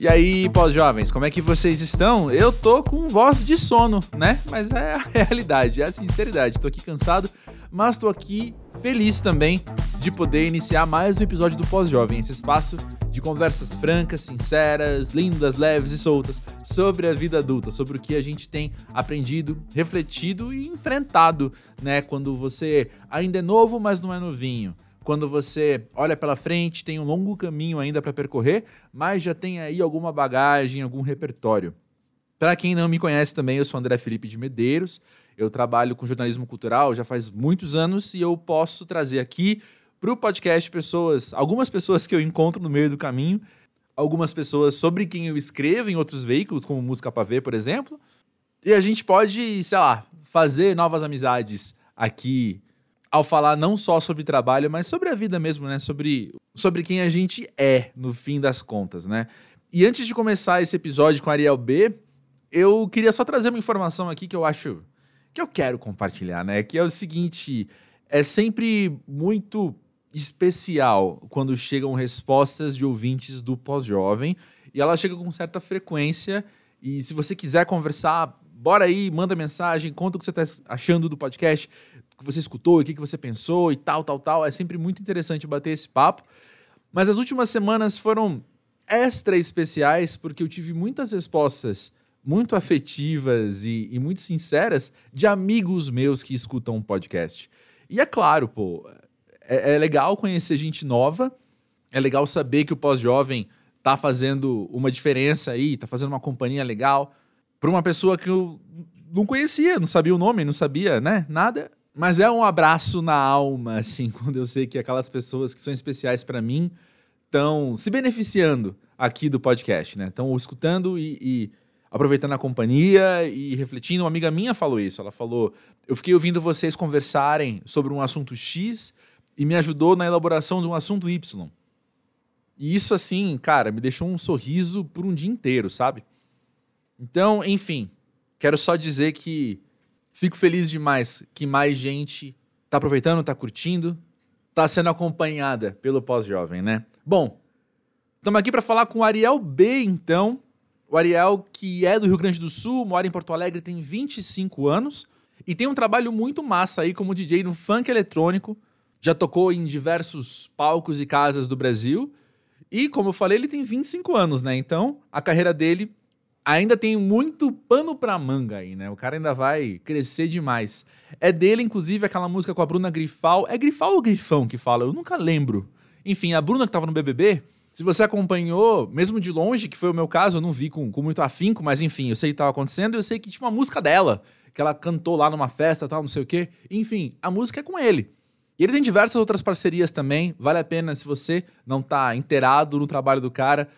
E aí, pós-jovens, como é que vocês estão? Eu tô com voz de sono, né? Mas é a realidade, é a sinceridade. Tô aqui cansado, mas tô aqui feliz também de poder iniciar mais um episódio do Pós-Jovem, esse espaço de conversas francas, sinceras, lindas, leves e soltas sobre a vida adulta, sobre o que a gente tem aprendido, refletido e enfrentado, né? Quando você ainda é novo, mas não é novinho quando você olha pela frente, tem um longo caminho ainda para percorrer, mas já tem aí alguma bagagem, algum repertório. Para quem não me conhece também, eu sou André Felipe de Medeiros. Eu trabalho com jornalismo cultural já faz muitos anos e eu posso trazer aqui para o podcast pessoas, algumas pessoas que eu encontro no meio do caminho, algumas pessoas sobre quem eu escrevo em outros veículos, como Música Pavê, por exemplo. E a gente pode, sei lá, fazer novas amizades aqui ao falar não só sobre trabalho, mas sobre a vida mesmo, né? Sobre, sobre quem a gente é, no fim das contas, né? E antes de começar esse episódio com Ariel B, eu queria só trazer uma informação aqui que eu acho que eu quero compartilhar, né? Que é o seguinte, é sempre muito especial quando chegam respostas de ouvintes do pós-jovem e ela chega com certa frequência e se você quiser conversar, bora aí, manda mensagem, conta o que você está achando do podcast que você escutou, o que, que você pensou e tal, tal, tal. É sempre muito interessante bater esse papo. Mas as últimas semanas foram extra especiais porque eu tive muitas respostas muito afetivas e, e muito sinceras de amigos meus que escutam o podcast. E é claro, pô, é, é legal conhecer gente nova, é legal saber que o pós-jovem tá fazendo uma diferença aí, tá fazendo uma companhia legal para uma pessoa que eu não conhecia, não sabia o nome, não sabia, né, nada. Mas é um abraço na alma, assim, quando eu sei que aquelas pessoas que são especiais para mim estão se beneficiando aqui do podcast, né? Estão escutando e, e, aproveitando a companhia e refletindo. Uma amiga minha falou isso. Ela falou: Eu fiquei ouvindo vocês conversarem sobre um assunto X e me ajudou na elaboração de um assunto Y. E isso, assim, cara, me deixou um sorriso por um dia inteiro, sabe? Então, enfim, quero só dizer que Fico feliz demais que mais gente tá aproveitando, tá curtindo, tá sendo acompanhada pelo pós-jovem, né? Bom, estamos aqui para falar com o Ariel B, então. O Ariel, que é do Rio Grande do Sul, mora em Porto Alegre, tem 25 anos e tem um trabalho muito massa aí como DJ no funk eletrônico. Já tocou em diversos palcos e casas do Brasil. E, como eu falei, ele tem 25 anos, né? Então, a carreira dele ainda tem muito pano pra manga aí, né? O cara ainda vai crescer demais. É dele, inclusive, aquela música com a Bruna Grifal. É Grifal ou Grifão que fala? Eu nunca lembro. Enfim, a Bruna que tava no BBB, se você acompanhou, mesmo de longe, que foi o meu caso, eu não vi com, com muito afinco, mas enfim, eu sei que tava acontecendo, eu sei que tinha uma música dela, que ela cantou lá numa festa tal, não sei o quê. Enfim, a música é com ele. E ele tem diversas outras parcerias também, vale a pena se você não tá inteirado no trabalho do cara,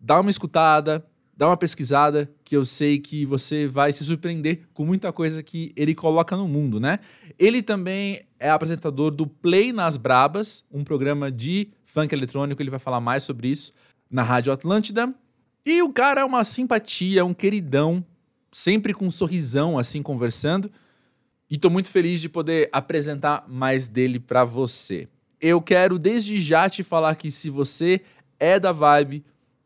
dá uma escutada, dá uma pesquisada que eu sei que você vai se surpreender com muita coisa que ele coloca no mundo, né? Ele também é apresentador do Play nas Brabas, um programa de funk eletrônico, ele vai falar mais sobre isso na Rádio Atlântida. E o cara é uma simpatia, um queridão, sempre com um sorrisão assim conversando. E tô muito feliz de poder apresentar mais dele para você. Eu quero desde já te falar que se você é da vibe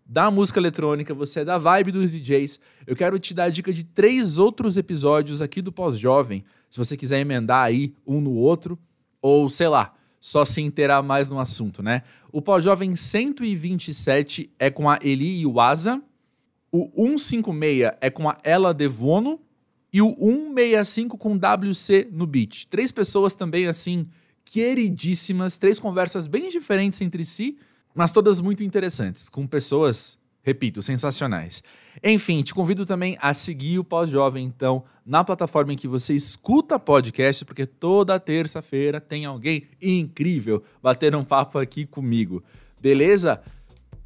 da música eletrônica, você é da vibe dos DJs, eu quero te dar a dica de três outros episódios aqui do Pós-Jovem, se você quiser emendar aí um no outro, ou sei lá, só se inteirar mais no assunto, né? O Pós-Jovem 127 é com a Eli Iwaza, o 156 é com a Ela Devono e o 165 com WC no beat. Três pessoas também assim queridíssimas, três conversas bem diferentes entre si, mas todas muito interessantes, com pessoas, repito, sensacionais. Enfim, te convido também a seguir o Pós-Jovem, então, na plataforma em que você escuta podcast, porque toda terça-feira tem alguém incrível batendo um papo aqui comigo. Beleza?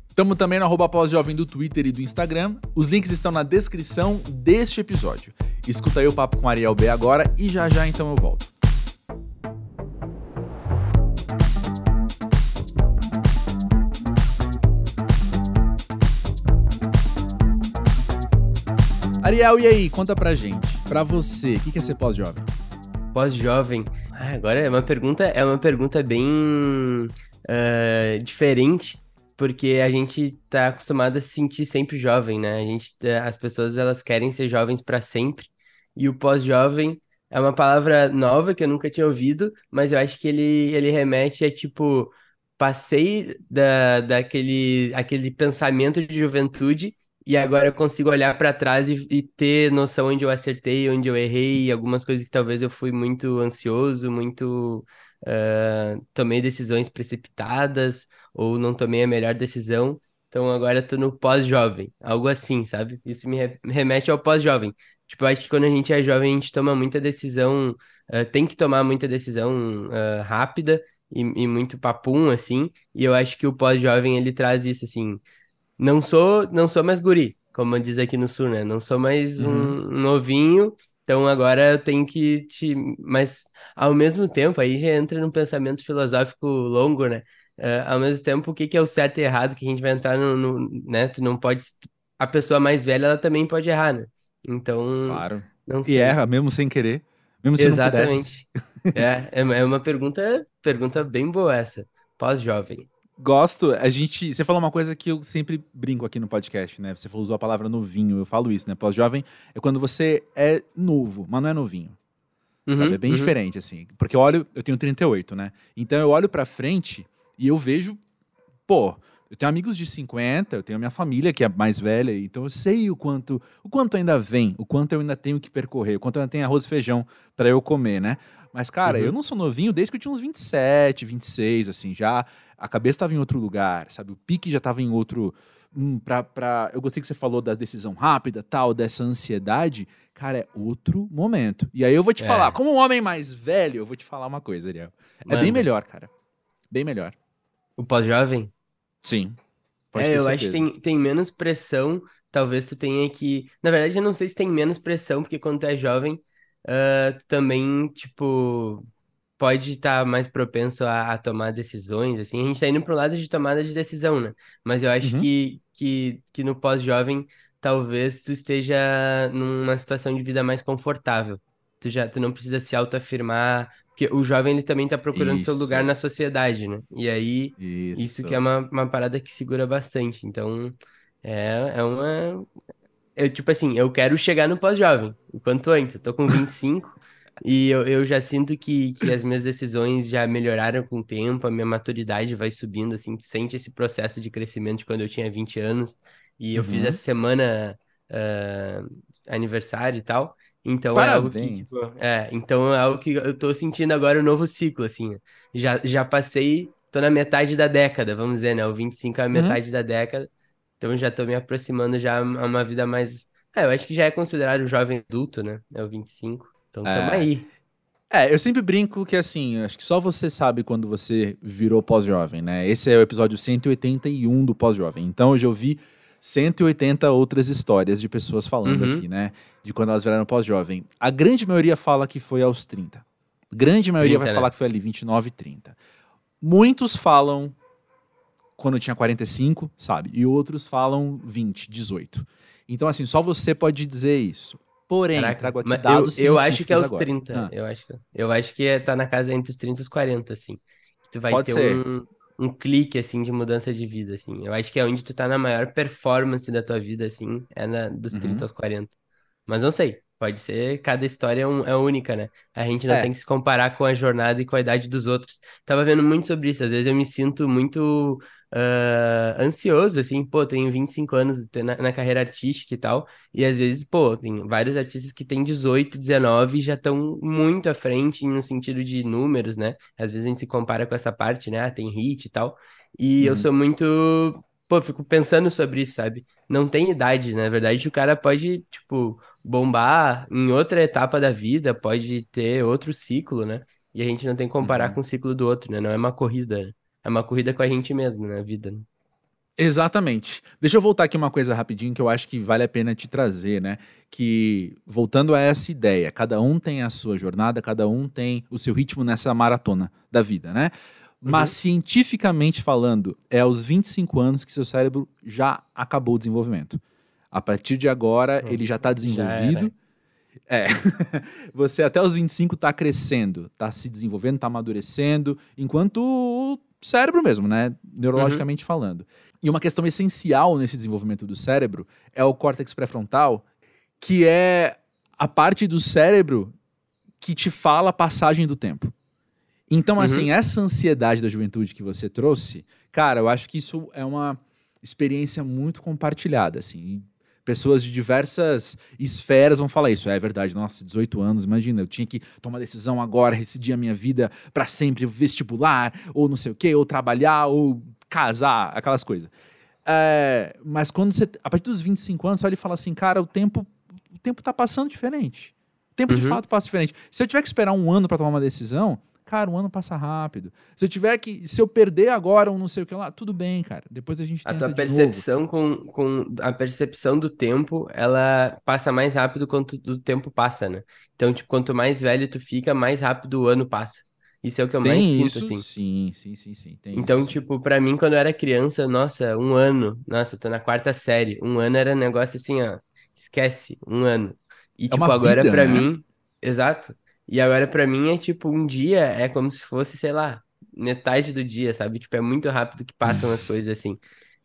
Estamos também no arroba pós-jovem do Twitter e do Instagram. Os links estão na descrição deste episódio. Escuta aí o papo com Ariel B agora e já já então eu volto. Ariel, e aí? Conta pra gente. Pra você, o que é ser pós-jovem? Pós-jovem? Ah, agora é uma pergunta, é uma pergunta bem uh, diferente, porque a gente tá acostumado a se sentir sempre jovem, né? A gente, as pessoas elas querem ser jovens para sempre. E o pós-jovem é uma palavra nova que eu nunca tinha ouvido, mas eu acho que ele, ele remete a tipo passei da, daquele aquele pensamento de juventude e agora eu consigo olhar para trás e, e, ter noção onde eu acertei, onde eu errei, algumas coisas que talvez eu fui muito ansioso, muito uh, tomei decisões precipitadas ou não tomei a melhor decisão. Então agora eu tô no pós-jovem, algo assim, sabe? Isso me remete ao pós-jovem. Tipo, acho que quando a gente é jovem, a gente toma muita decisão, uh, tem que tomar muita decisão uh, rápida e, e muito papum, assim. E eu acho que o pós-jovem, ele traz isso, assim não sou, não sou mais guri, como diz aqui no sul, né? Não sou mais uhum. um novinho, então agora eu tenho que te. Mas ao mesmo tempo, aí já entra num pensamento filosófico longo, né? Uh, ao mesmo tempo, o que, que é o certo e errado, que a gente vai entrar no, no, né? Tu não pode. A pessoa mais velha, ela também pode errar, né? Então. Claro. Não sei. E erra, mesmo sem querer. Mesmo se Exatamente. não pudesse. é, é, é uma pergunta, pergunta bem boa essa. Pós-jovem gosto, a gente. Você falou uma coisa que eu sempre brinco aqui no podcast, né? Você usou a palavra novinho, eu falo isso, né? Pós-jovem é quando você é novo, mas não é novinho. Uhum, sabe? É bem uhum. diferente, assim. Porque eu olho, eu tenho 38, né? Então eu olho pra frente e eu vejo, pô, eu tenho amigos de 50, eu tenho a minha família que é mais velha, então eu sei o quanto, o quanto ainda vem, o quanto eu ainda tenho que percorrer, o quanto ainda tem arroz e feijão para eu comer, né? Mas, cara, uhum. eu não sou novinho desde que eu tinha uns 27, 26, assim, já a cabeça estava em outro lugar, sabe? O pique já estava em outro. Hum, pra, pra... Eu gostei que você falou da decisão rápida, tal, dessa ansiedade. Cara, é outro momento. E aí eu vou te é. falar, como um homem mais velho, eu vou te falar uma coisa, Ariel. É bem melhor, cara. Bem melhor. O pós-jovem? Sim. Pode é, eu certeza. acho que tem, tem menos pressão. Talvez tu tenha que. Na verdade, eu não sei se tem menos pressão, porque quando tu é jovem, uh, tu também, tipo, pode estar tá mais propenso a, a, tomar decisões, assim, a gente está indo para o lado de tomada de decisão, né? Mas eu acho uhum. que, que, que no pós-jovem, talvez tu esteja numa situação de vida mais confortável. Tu já tu não precisa se autoafirmar, porque o jovem ele também está procurando isso. seu lugar na sociedade, né? E aí, isso, isso que é uma, uma parada que segura bastante. Então, é, é uma... Eu, tipo assim, eu quero chegar no pós-jovem, o quanto antes. Eu tô com 25, e eu, eu já sinto que, que as minhas decisões já melhoraram com o tempo, a minha maturidade vai subindo, assim, sente esse processo de crescimento de quando eu tinha 20 anos. E eu uhum. fiz essa semana uh, aniversário e tal. Então Parabéns. é algo que, tipo, é, então é algo que eu tô sentindo agora um novo ciclo, assim. Já, já passei, tô na metade da década, vamos dizer, né? O 25 é a uhum. metade uhum. da década. Então já tô me aproximando já a uma vida mais. É, eu acho que já é considerado jovem adulto, né? É o 25. Então é. tamo aí. É, eu sempre brinco que assim, acho que só você sabe quando você virou pós-jovem, né? Esse é o episódio 181 do pós-jovem. Então eu já ouvi 180 outras histórias de pessoas falando uhum. aqui, né? De quando elas viraram pós-jovem. A grande maioria fala que foi aos 30. Grande maioria 30, vai né? falar que foi ali 29 e 30. Muitos falam quando tinha 45, sabe? E outros falam 20, 18. Então, assim, só você pode dizer isso. Porém, Caraca, trago aqui dados Eu, eu acho que é os agora. 30. Ah. Eu, acho, eu acho que é, tá na casa entre os 30 e os 40, assim. Tu vai Pode ter ser. um, um clique, assim, de mudança de vida, assim. Eu acho que é onde tu tá na maior performance da tua vida, assim, é na, dos 30 uhum. aos 40. Mas não sei. Pode ser, cada história é, um, é única, né? A gente não é. tem que se comparar com a jornada e com a idade dos outros. Tava vendo muito sobre isso. Às vezes eu me sinto muito uh, ansioso, assim, pô, tenho 25 anos na, na, carreira artística e tal, e às vezes, pô, tem vários artistas que têm 18, 19 e já estão muito à frente no sentido de números, né? Às vezes a gente se compara com essa parte, né? Ah, tem hit e tal, e uhum. eu sou muito. Pô, fico pensando sobre isso, sabe? Não tem idade, na verdade, o cara pode, tipo, bombar em outra etapa da vida, pode ter outro ciclo, né? E a gente não tem que comparar uhum. com o ciclo do outro, né? Não é uma corrida. É uma corrida com a gente mesmo, né? vida. Né? Exatamente. Deixa eu voltar aqui uma coisa rapidinho que eu acho que vale a pena te trazer, né? Que voltando a essa ideia, cada um tem a sua jornada, cada um tem o seu ritmo nessa maratona da vida, né? Mas uhum. cientificamente falando, é aos 25 anos que seu cérebro já acabou o desenvolvimento. A partir de agora, uhum. ele já está desenvolvido. Já é. Você até os 25 está crescendo, está se desenvolvendo, está amadurecendo, enquanto cérebro mesmo, né? Neurologicamente uhum. falando. E uma questão essencial nesse desenvolvimento do cérebro é o córtex pré-frontal, que é a parte do cérebro que te fala a passagem do tempo. Então, uhum. assim, essa ansiedade da juventude que você trouxe, cara, eu acho que isso é uma experiência muito compartilhada, assim. Pessoas de diversas esferas vão falar isso. É verdade, nossa, 18 anos, imagina, eu tinha que tomar decisão agora, decidir a minha vida para sempre, vestibular, ou não sei o quê, ou trabalhar, ou casar, aquelas coisas. É, mas quando você, a partir dos 25 anos, você olha e fala assim, cara, o tempo, o tempo tá passando diferente. O tempo uhum. de fato passa diferente. Se eu tiver que esperar um ano para tomar uma decisão, Cara, um ano passa rápido. Se eu tiver que. Se eu perder agora um não sei o que lá, tudo bem, cara. Depois a gente tenta. A tua percepção com, com. A percepção do tempo, ela passa mais rápido quanto o tempo passa, né? Então, tipo, quanto mais velho tu fica, mais rápido o ano passa. Isso é o que eu tem mais sinto, assim. Sim, sim, sim, sim. Tem então, isso, tipo, para mim, quando eu era criança, nossa, um ano. Nossa, tô na quarta série. Um ano era um negócio assim, ó. Esquece, um ano. E, é tipo, agora vida, pra né? mim. Exato. E agora para mim é tipo, um dia é como se fosse, sei lá, metade do dia, sabe? Tipo, é muito rápido que passam as coisas assim.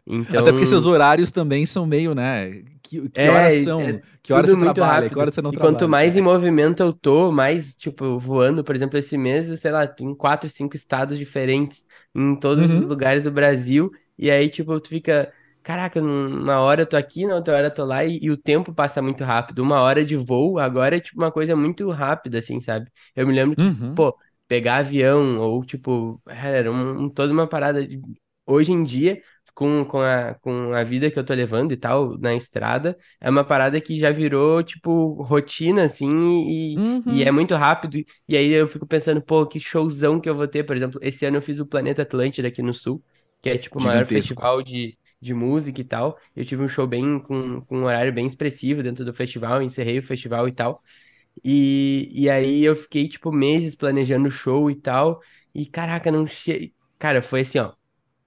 Então... Até porque seus horários também são meio, né? Que, que é, horas são? É que horas você trabalha? Rápido. Que horas você não e trabalha? quanto mais em movimento eu tô, mais, tipo, voando, por exemplo, esse mês, sei lá, em quatro, cinco estados diferentes, em todos uhum. os lugares do Brasil. E aí, tipo, tu fica caraca, uma hora eu tô aqui, na outra hora eu tô lá, e, e, o tempo passa muito rápido. Uma hora de voo agora é tipo uma coisa muito rápida, assim, sabe? Eu me lembro que, uhum. pô, pegar avião, ou tipo, era um, toda uma parada. De... Hoje em dia, com, com, a, com a vida que eu tô levando e tal, na estrada, é uma parada que já virou, tipo, rotina, assim, e, uhum. e é muito rápido. E aí eu fico pensando, pô, que showzão que eu vou ter. Por exemplo, esse ano eu fiz o Planeta Atlântida aqui no Sul, que é, tipo, o maior festival de de música e tal. Eu tive um show bem com, com um horário bem expressivo dentro do festival, encerrei o festival e tal. E, e aí eu fiquei, tipo, meses planejando o show e tal. E caraca, não che... Cara, foi assim, ó.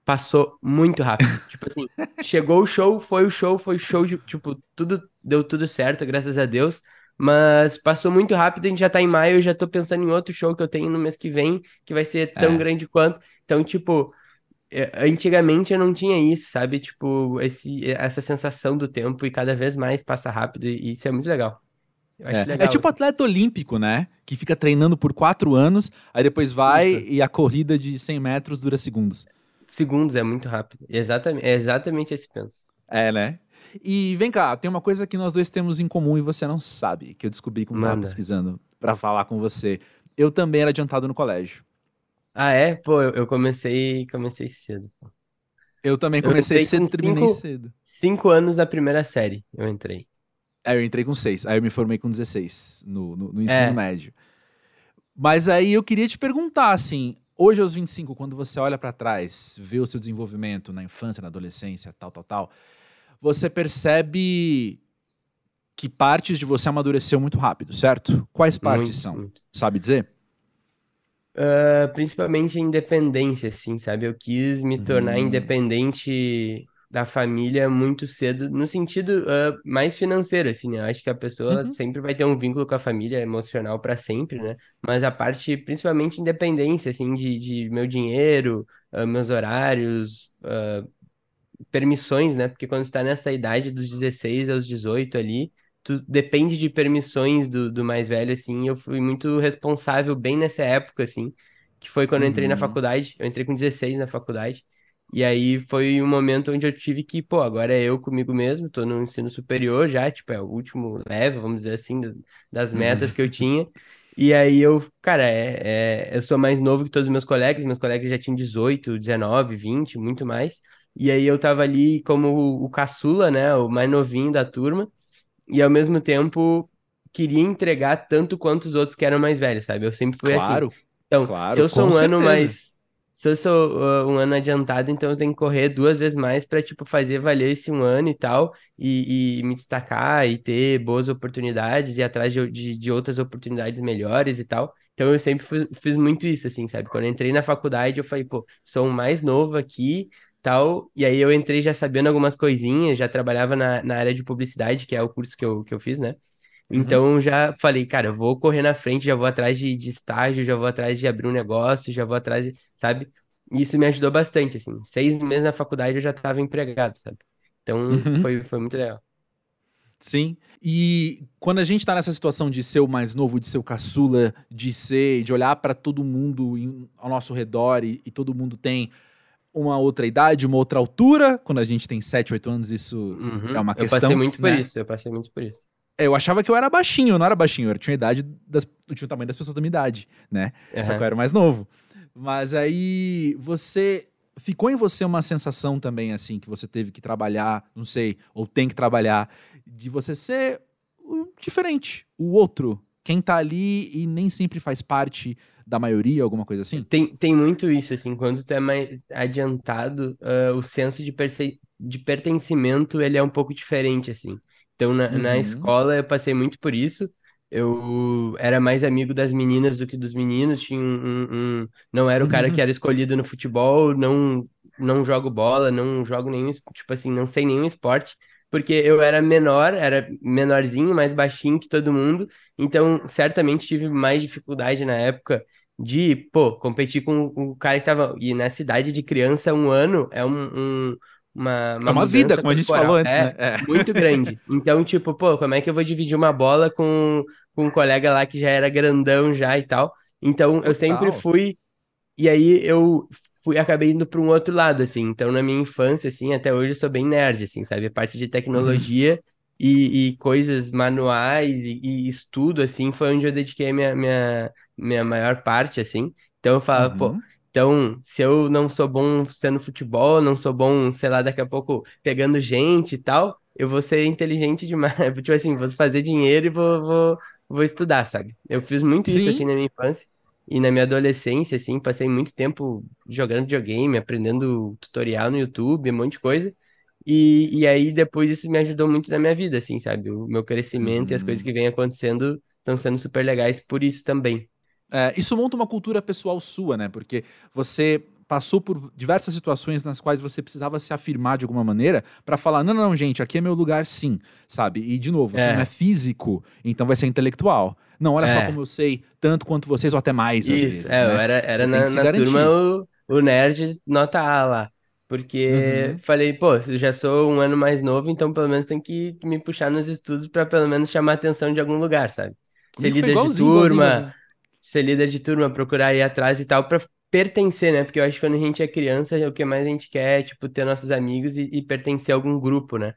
Passou muito rápido. tipo assim, chegou o show, foi o show, foi o show, de, tipo, tudo deu tudo certo, graças a Deus. Mas passou muito rápido, a gente já tá em maio, eu já tô pensando em outro show que eu tenho no mês que vem, que vai ser tão é. grande quanto. Então, tipo, antigamente eu não tinha isso, sabe? Tipo, esse, essa sensação do tempo e cada vez mais passa rápido e isso é muito legal. É. legal. é. tipo atleta olímpico, né? Que fica treinando por quatro anos, aí depois vai isso. e a corrida de 100 metros dura segundos. Segundos, é muito rápido. Exatamente, é exatamente esse penso. É, né? E vem cá, tem uma coisa que nós dois temos em comum e você não sabe, que eu descobri quando Manda. tava pesquisando para falar com você. Eu também era adiantado no colégio. Ah, é? Pô, eu comecei, comecei cedo. Eu também comecei eu cedo, terminei cinco, cedo. Cinco anos da primeira série eu entrei. É, eu entrei com seis. Aí eu me formei com 16 no, no, no ensino é. médio. Mas aí eu queria te perguntar, assim, hoje aos 25, quando você olha para trás, vê o seu desenvolvimento na infância, na adolescência, tal, tal, tal, você percebe que partes de você amadureceu muito rápido, certo? Quais partes muito, são? Muito. Sabe dizer? Uh, principalmente a independência, assim, sabe? Eu quis me tornar uhum. independente da família muito cedo, no sentido uh, mais financeiro, assim, né? Eu acho que a pessoa uhum. sempre vai ter um vínculo com a família emocional para sempre, né? Mas a parte, principalmente independência, assim, de, de meu dinheiro, uh, meus horários, permissões, né? Porque quando está nessa idade dos 16 aos 18 ali, tu depende de permissões do, do mais velho, assim, eu fui muito responsável bem nessa época, assim, que foi quando eu entrei na uhum. faculdade, eu entrei com 16 na faculdade, e aí foi um momento onde eu tive que, pô, agora é eu comigo mesmo, tô no ensino superior já, tipo, é o último level, vamos dizer assim, das metas que eu tinha, e aí eu, cara, é, é, eu sou mais novo que todos os meus colegas, meus colegas já tinham 18, 19, 20, muito mais, e aí eu tava ali como o, o caçula, né, o mais novinho da turma, e ao mesmo tempo queria entregar tanto quanto os outros que eram mais velhos, sabe? Eu sempre fui assim. claro, assim. Então, claro, se eu sou um certeza. ano mais. Se eu sou uh, um ano adiantado, então eu tenho que correr duas vezes mais para tipo, fazer valer esse um ano e tal, e, e me destacar e ter boas oportunidades, e atrás de, de, de, outras oportunidades melhores e tal. Então eu sempre fui, fiz muito isso, assim, sabe? Quando eu entrei na faculdade, eu falei, pô, sou o mais novo aqui, tal. E aí eu entrei já sabendo algumas coisinhas, já trabalhava na, na área de publicidade, que é o curso que eu, que eu fiz, né? Uhum. Então já falei, cara, eu vou correr na frente, já vou atrás de, de estágio, já vou atrás de abrir um negócio, já vou atrás de, sabe? E isso me ajudou bastante, assim. Seis meses na faculdade eu já estava empregado, sabe? Então uhum. foi, foi muito legal. Sim. E quando a gente tá nessa situação de ser o mais novo, de ser o caçula, de ser, de olhar para todo mundo ao nosso redor e, e, todo mundo tem uma outra idade, uma outra altura, quando a gente tem 7, 8 anos, isso uhum. é uma questão. Eu passei muito né? por isso, eu passei muito por isso. É, eu achava que eu era baixinho, eu não era baixinho, eu tinha a idade das, eu tinha o tamanho das pessoas da minha idade, né? Uhum. Só que eu era mais novo. Mas aí você ficou em você uma sensação também assim que você teve que trabalhar, não sei, ou tem que trabalhar de você ser diferente, o outro, quem tá ali e nem sempre faz parte da maioria, alguma coisa assim? Tem, tem muito isso, assim, quando tu é mais adiantado, uh, o senso de, de pertencimento, ele é um pouco diferente, assim. Então, na, uhum. na escola, eu passei muito por isso, eu era mais amigo das meninas do que dos meninos, tinha um, um, um... não era o cara que era escolhido no futebol, não, não jogo bola, não jogo nenhum, tipo assim, não sei nenhum esporte, porque eu era menor, era menorzinho, mais baixinho que todo mundo, então certamente tive mais dificuldade na época de, pô, competir com o cara que tava. E nessa idade de criança, um ano é um, um uma, uma, é uma vida, como a gente falou antes, é, né? É. Muito grande. Então, tipo, pô, como é que eu vou dividir uma bola com, com um colega lá que já era grandão já e tal? Então, Total. eu sempre fui. E aí eu fui acabei indo para um outro lado, assim. Então, na minha infância, assim, até hoje eu sou bem nerd, assim, sabe? A parte de tecnologia e, e, coisas manuais e, e, estudo, assim, foi onde eu dediquei a minha, minha, minha maior parte, assim. Então, eu falava, uhum. pô. Então, se eu não sou bom sendo futebol, não sou bom, sei lá, daqui a pouco pegando gente e tal, eu vou ser inteligente demais. tipo assim, vou fazer dinheiro e vou, vou, vou estudar, sabe? Eu fiz muito Sim. isso, assim, na minha infância. E na minha adolescência, assim, passei muito tempo jogando videogame, aprendendo tutorial no YouTube, um monte de coisa. E, e aí depois isso me ajudou muito na minha vida, assim, sabe? O meu crescimento e as coisas uhum. que vêm acontecendo estão sendo super legais por isso também. É, isso monta uma cultura pessoal sua, né? Porque você passou por diversas situações nas quais você precisava se afirmar de alguma maneira para falar: não, não, não, gente, aqui é meu lugar sim, sabe? E, de novo, você é. não é físico, então vai ser intelectual. Não, olha é. só como eu sei tanto quanto vocês, ou até mais, Isso, às vezes. É, né? eu era, era na, na turma o, o nerd nota A lá. Porque uhum. falei, pô, eu já sou um ano mais novo, então pelo menos tem que me puxar nos estudos para pelo menos chamar a atenção de algum lugar, sabe? Ser líder de turma, ser líder de turma, procurar ir atrás e tal, para pertencer, né? Porque eu acho que quando a gente é criança, o que mais a gente quer é, tipo, ter nossos amigos e, e pertencer a algum grupo, né?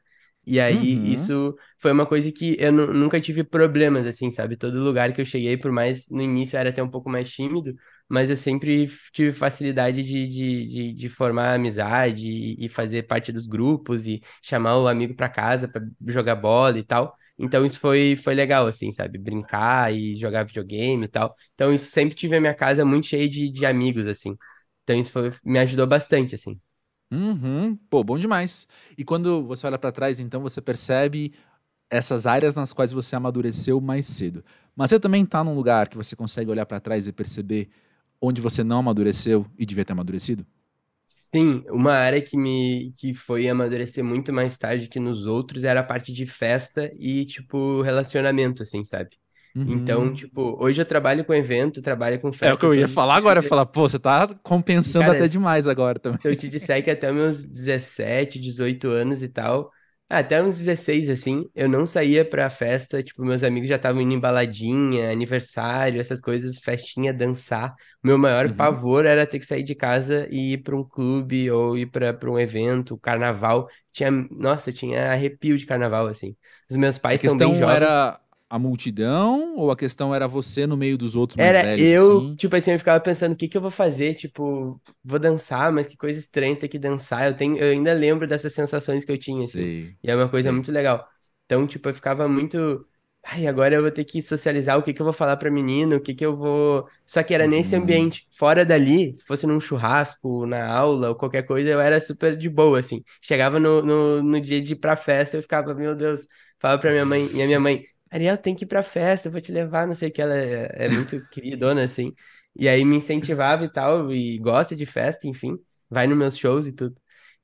E aí, uhum. isso foi uma coisa que eu nunca tive problemas, assim, sabe? Todo lugar que eu cheguei, por mais no início era até um pouco mais tímido, mas eu sempre tive facilidade de, de, de, de formar amizade e, e, fazer parte dos grupos e chamar o amigo para casa para jogar bola e tal. Então isso foi, foi legal, assim, sabe? Brincar e jogar videogame e tal. Então isso sempre tive a minha casa muito cheia de, de amigos, assim. Então isso foi, me ajudou bastante, assim. Uhum. Pô, bom demais. E quando você olha para trás, então você percebe essas áreas nas quais você amadureceu mais cedo. Mas você também tá num lugar que você consegue olhar para trás e perceber onde você não amadureceu e devia ter amadurecido? Sim, uma área que me que foi amadurecer muito mais tarde que nos outros era a parte de festa e tipo relacionamento assim, sabe? Então, uhum. tipo, hoje eu trabalho com evento, trabalho com festa. É o que eu ia falar agora, falar, pô, você tá compensando Cara, até demais agora também. Se eu te disser que até meus 17, 18 anos e tal, até uns 16, assim, eu não saía pra festa, tipo, meus amigos já estavam indo em baladinha, aniversário, essas coisas, festinha, dançar. O meu maior uhum. pavor era ter que sair de casa e ir pra um clube ou ir pra, pra um evento, carnaval. Tinha, nossa, tinha arrepio de carnaval, assim. Os meus pais são bem jovens. era a multidão ou a questão era você no meio dos outros mais era velhos? Eu, assim? tipo assim, eu ficava pensando o que que eu vou fazer, tipo, vou dançar, mas que coisa estranha ter que dançar. Eu tenho, eu ainda lembro dessas sensações que eu tinha, assim. E é uma coisa muito legal. Então, tipo, eu ficava muito, ai, agora eu vou ter que socializar, o que que eu vou falar pra menina, o que que eu vou... Só que era nesse uhum. ambiente. Fora dali, se fosse num churrasco, na aula ou qualquer coisa, eu era super de boa, assim. Chegava no, no, no dia de ir pra festa, eu ficava, meu Deus, falava pra minha mãe, e a minha mãe, Ariel, tem que ir pra festa, eu vou te levar, não sei o que, ela é, é muito queridona, assim. E aí me incentivava e tal, e gosta de festa, enfim, vai nos meus shows e tudo.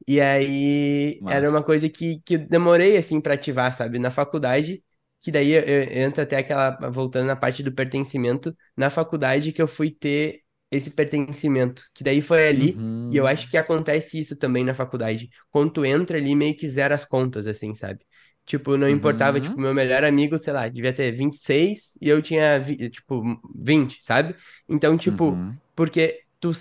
E aí era uma coisa que, que demorei, assim, pra ativar, sabe? Na faculdade, que daí eu, eu entro até aquela, voltando na parte do pertencimento, na faculdade que eu fui ter esse pertencimento, que daí foi ali, uhum. e eu acho que acontece isso também na faculdade. Quando tu entra ali, meio que zera as contas, assim, sabe? Tipo, não importava, uhum. tipo, meu melhor amigo, sei lá, devia ter 26 e eu tinha, tipo, 20, sabe? Então, tipo, uhum. porque tu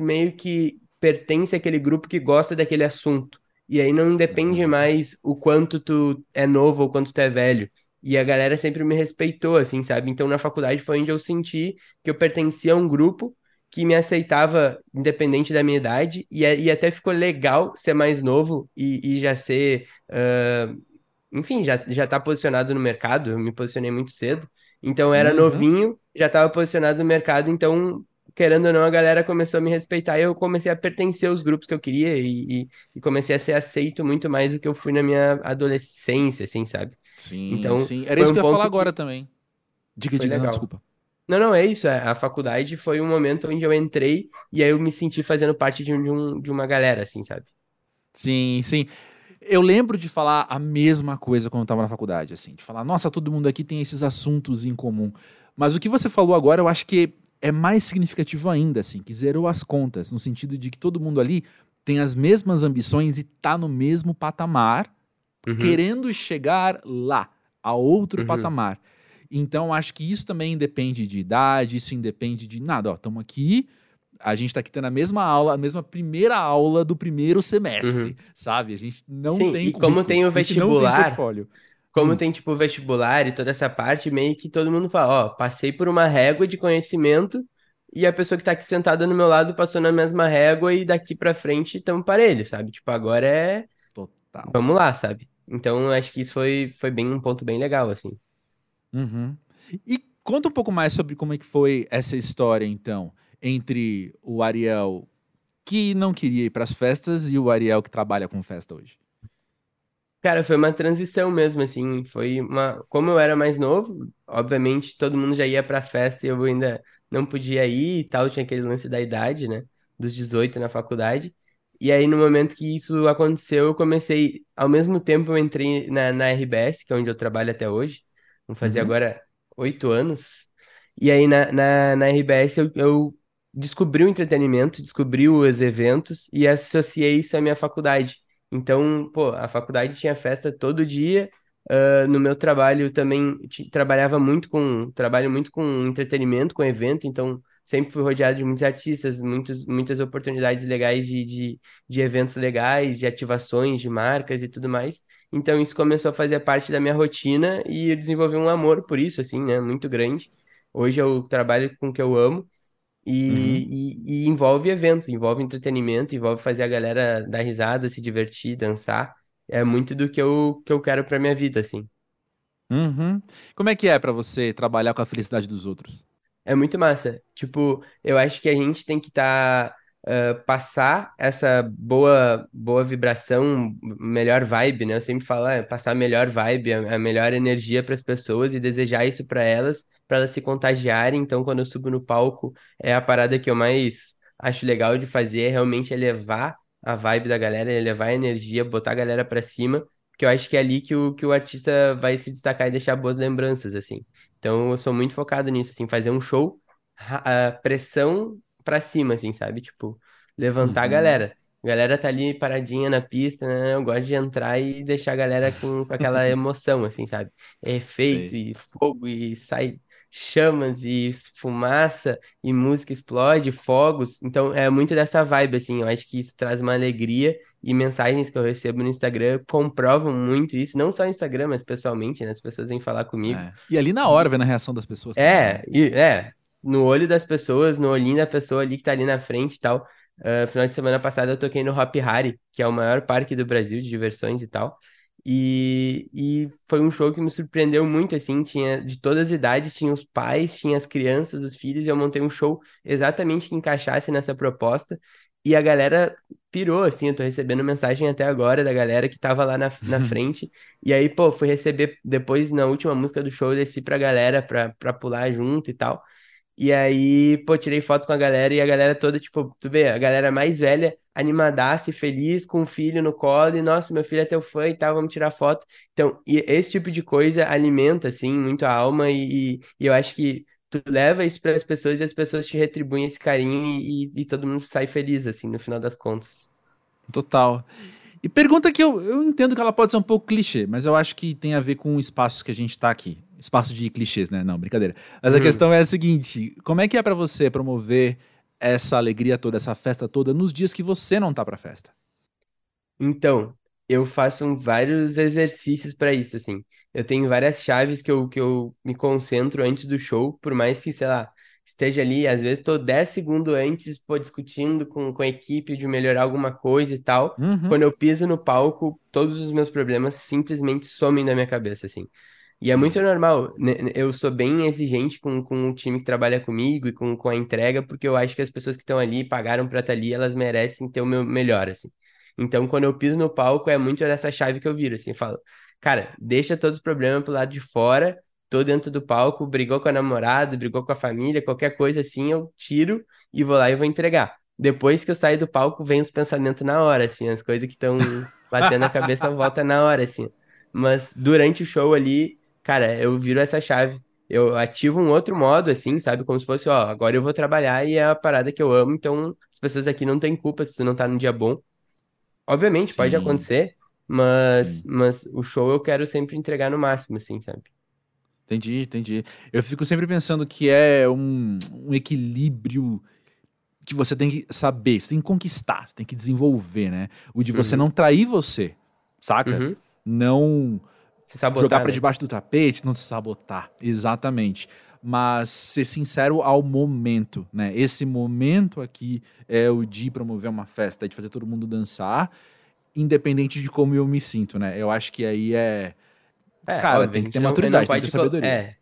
meio que pertence àquele grupo que gosta daquele assunto. E aí não depende uhum. mais o quanto tu é novo ou quanto tu é velho. E a galera sempre me respeitou, assim, sabe? Então na faculdade foi onde eu senti que eu pertencia a um grupo que me aceitava independente da minha idade. E, e até ficou legal ser mais novo e, e já ser. Uh, enfim, já, já tá posicionado no mercado. Eu me posicionei muito cedo. Então era uhum. novinho, já estava posicionado no mercado, então querendo ou não, a galera começou a me respeitar e eu comecei a pertencer aos grupos que eu queria e, e, e, comecei a ser aceito muito mais do que eu fui na minha adolescência, assim, sabe? Sim, então, sim. Era isso um que eu ia falar agora também. Diga, diga, não, desculpa. Não, não, é isso. A faculdade foi um momento onde eu entrei e aí eu me senti fazendo parte de, um, de uma galera, assim, sabe? Sim, sim. Eu lembro de falar a mesma coisa quando eu tava na faculdade, assim, de falar, nossa, todo mundo aqui tem esses assuntos em comum. Mas o que você falou agora, eu acho que é mais significativo ainda, assim, que zerou as contas, no sentido de que todo mundo ali tem as mesmas ambições e tá no mesmo patamar, uhum. querendo chegar lá, a outro uhum. patamar. Então, acho que isso também independe de idade, isso independe de nada. Ó, estamos aqui, a gente está aqui tendo a mesma aula, a mesma primeira aula do primeiro semestre, uhum. sabe? A gente não Sim, tem. E como tem o vestibular, como hum. tem, tipo, vestibular e toda essa parte, meio que todo mundo fala, ó, passei por uma régua de conhecimento e a pessoa que tá aqui sentada no meu lado passou na mesma régua e daqui pra frente estamos parelho, sabe? Tipo, agora é. Total. Vamos lá, sabe? Então, acho que isso foi, foi bem um ponto bem legal, assim. Uhum. E conta um pouco mais sobre como é que foi essa história, então, entre o Ariel que não queria ir para as festas e o Ariel que trabalha com festa hoje. Cara, foi uma transição mesmo, assim, foi uma... Como eu era mais novo, obviamente todo mundo já ia pra festa e eu ainda não podia ir e tal, tinha aquele lance da idade, né, dos 18 na faculdade, e aí no momento que isso aconteceu, eu comecei, ao mesmo tempo eu entrei na, na RBS, que é onde eu trabalho até hoje, vou fazer uhum. agora oito anos, e aí na, na, na RBS eu, eu descobri o entretenimento, descobri os eventos e associei isso à minha faculdade. Então, pô, a faculdade tinha festa todo dia. Uh, no meu trabalho também trabalhava muito com trabalho muito com entretenimento, com evento, então sempre fui rodeado de muitos artistas, muitos, muitas oportunidades legais de, de, de eventos legais, de ativações de marcas e tudo mais. Então isso começou a fazer parte da minha rotina e eu desenvolvi um amor por isso, assim, né, muito grande. Hoje eu trabalho com o que eu amo e, uhum. e, e, envolve eventos, envolve entretenimento, envolve fazer a galera dar risada, se divertir, dançar. É muito do que eu, que eu quero pra minha vida, assim. Uhum. Como é que é para você trabalhar com a felicidade dos outros? É muito massa. Tipo, eu acho que a gente tem que estar. Tá uh, passar essa boa boa vibração, melhor vibe, né? Eu sempre falo, é, passar a melhor vibe, a, a melhor energia para as pessoas e desejar isso para elas, para elas se contagiarem. Então, quando eu subo no palco, é a parada que eu mais acho legal de fazer, é realmente elevar a vibe da galera, elevar a energia, botar a galera para cima, porque eu acho que é ali que o, que o artista vai se destacar e deixar boas lembranças, assim. Então, eu sou muito focado nisso, assim, fazer um show, a pressão pra cima, assim, sabe? Tipo, levantar a uhum. galera. A galera tá ali paradinha na pista, né? Eu gosto de entrar e deixar a galera com, com aquela emoção, assim, sabe? É efeito Sei. e fogo e sai chamas e fumaça e música explode, fogos. Então é muito dessa vibe, assim. Eu acho que isso traz uma alegria e mensagens que eu recebo no Instagram comprovam muito isso. Não só no Instagram, mas pessoalmente, né? As pessoas vêm falar comigo. É. E ali na hora, vendo a reação das pessoas. É, também. e, é no olho das pessoas, no olhinho da pessoa ali que tá ali na frente e tal. Uh, final de semana passada eu toquei no Hop Hari, que é o maior parque do Brasil de diversões e tal. E, e foi um show que me surpreendeu muito, assim, tinha de todas as idades, tinha os pais, tinha as crianças, os filhos, e eu montei um show exatamente que encaixasse nessa proposta. E a galera pirou, assim, eu tô recebendo mensagem até agora da galera que tava lá na, na frente. E aí, pô, fui receber depois, na última música do show, eu desci pra galera pra, pra pular junto e tal. E aí, pô, tirei foto com a galera e a galera toda, tipo, tu vê, a galera mais velha, animadaça e feliz, com o filho no colo, e nossa, meu filho é teu fã e tal, vamos tirar foto. Então, esse tipo de coisa alimenta, assim, muito a alma e, e eu acho que tu leva isso para as pessoas e as pessoas te retribuem esse carinho e, e, todo mundo sai feliz, assim, no final das contas. Total. E pergunta que eu, eu entendo que ela pode ser um pouco clichê, mas eu acho que tem a ver com o espaço que a gente tá aqui. Espaço de clichês, né? Não, brincadeira. Mas a uhum. questão é a seguinte: como é que é para você promover essa alegria toda, essa festa toda, nos dias que você não tá pra festa? Então, eu faço vários exercícios para isso, assim. Eu tenho várias chaves que eu, que eu me concentro antes do show, por mais que, sei lá, esteja ali, às vezes estou 10 segundos antes, pô, discutindo com, com a equipe de melhorar alguma coisa e tal. Uhum. Quando eu piso no palco, todos os meus problemas simplesmente somem da minha cabeça, assim. E é muito normal, né? eu sou bem exigente com, com o time que trabalha comigo e com, com a entrega, porque eu acho que as pessoas que estão ali, pagaram pra estar ali, elas merecem ter o meu melhor, assim. Então, quando eu piso no palco, é muito dessa chave que eu viro, assim, eu falo, cara, deixa todos os problemas pro lado de fora, tô dentro do palco, brigou com a namorada, brigou com a família, qualquer coisa assim, eu tiro e vou lá e vou entregar. Depois que eu saio do palco, vem os pensamentos na hora, assim, as coisas que estão batendo a cabeça volta na hora, assim. Mas durante o show ali, cara, eu viro essa chave. Eu ativo um outro modo, assim, sabe? Como se fosse, ó, agora eu vou trabalhar e é a parada que eu amo, então as pessoas aqui não têm culpa se tu não tá num dia bom. Obviamente, Sim. pode acontecer, mas, mas o show eu quero sempre entregar no máximo, assim, sabe? Entendi, entendi. Eu fico sempre pensando que é um, um equilíbrio que você tem que saber, você tem que conquistar, você tem que desenvolver, né? O de você uhum. não trair você, saca? Uhum. Não sabotar, jogar para né? debaixo do tapete, não se sabotar. Exatamente. Mas ser sincero ao momento, né? Esse momento aqui é o de promover uma festa, é de fazer todo mundo dançar, independente de como eu me sinto, né? Eu acho que aí é. é Cara, óbvio, tem que ter maturidade, tem que ter sabedoria. É,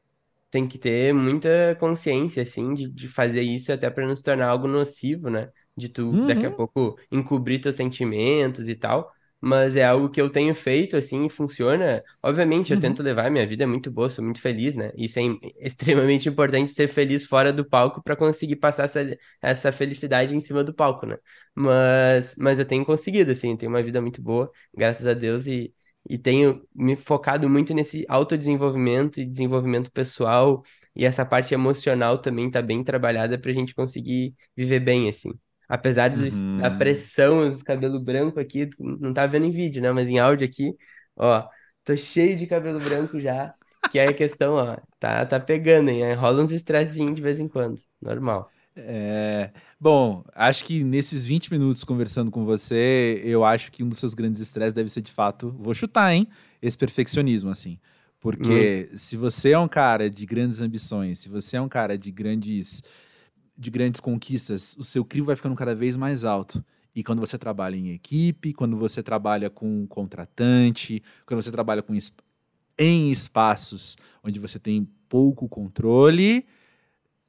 tem que ter muita consciência, assim, de, de fazer isso até para não se tornar algo nocivo, né? De tu, uhum. daqui a uhum. pouco, encobrir teus sentimentos e tal mas é algo que eu tenho feito, assim, e funciona. Obviamente, eu uhum. tento levar, minha vida é muito boa, sou muito feliz, né? Isso é extremamente importante ser feliz fora do palco para conseguir passar essa, essa felicidade em cima do palco, né? Mas, mas eu tenho conseguido, assim, tenho uma vida muito boa, graças a Deus, e, e tenho me focado muito nesse autodesenvolvimento e desenvolvimento pessoal, e essa parte emocional também tá bem trabalhada para a gente conseguir viver bem, assim. Apesar uhum. da pressão, os cabelos brancos aqui, não tá vendo em vídeo, né? Mas em áudio aqui, ó, tô cheio de cabelo branco já. Que é a questão, ó, tá, tá pegando, hein? Rola uns estressinhos de vez em quando, normal. É, bom, acho que nesses 20 minutos conversando com você, eu acho que um dos seus grandes estresses deve ser de fato, vou chutar, hein? Esse perfeccionismo, assim. Porque hum. se você é um cara de grandes ambições, se você é um cara de grandes de grandes conquistas, o seu crivo vai ficando cada vez mais alto. E quando você trabalha em equipe, quando você trabalha com um contratante, quando você trabalha com em espaços onde você tem pouco controle,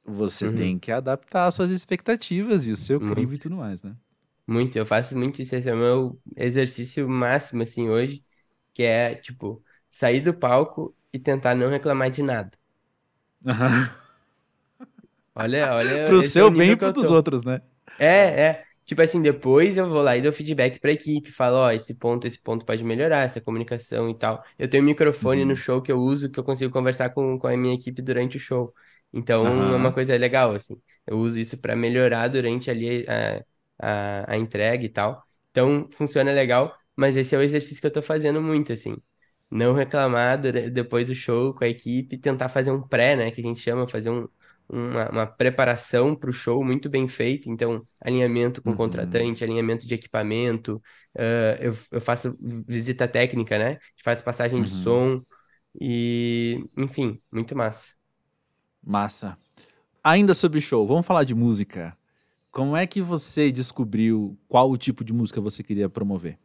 você uhum. tem que adaptar as suas expectativas e o seu crivo muito. e tudo mais, né? Muito, eu faço muito isso, esse é o meu exercício máximo, assim, hoje, que é, tipo, sair do palco e tentar não reclamar de nada. Uhum. Olha, olha. pro seu é bem e pro dos outros, né? É, é. Tipo assim, depois eu vou lá e dou feedback pra equipe, falo, ó, esse ponto, esse ponto pode melhorar, essa comunicação e tal. Eu tenho um microfone uhum. no show que eu uso, que eu consigo conversar com, com a minha equipe durante o show. Então, uhum. é uma coisa legal, assim. Eu uso isso para melhorar durante ali a, a, a entrega e tal. Então, funciona legal, mas esse é o exercício que eu tô fazendo muito, assim. Não reclamar depois do show com a equipe, tentar fazer um pré, né, que a gente chama, fazer um, uma, uma preparação para o show muito bem feita. Então, alinhamento com uhum. contratante, alinhamento de equipamento. Uh, eu, eu faço visita técnica, né? Faz passagem uhum. de som. E, enfim, muito massa. Massa. Ainda sobre show, vamos falar de música. Como é que você descobriu qual o tipo de música você queria promover?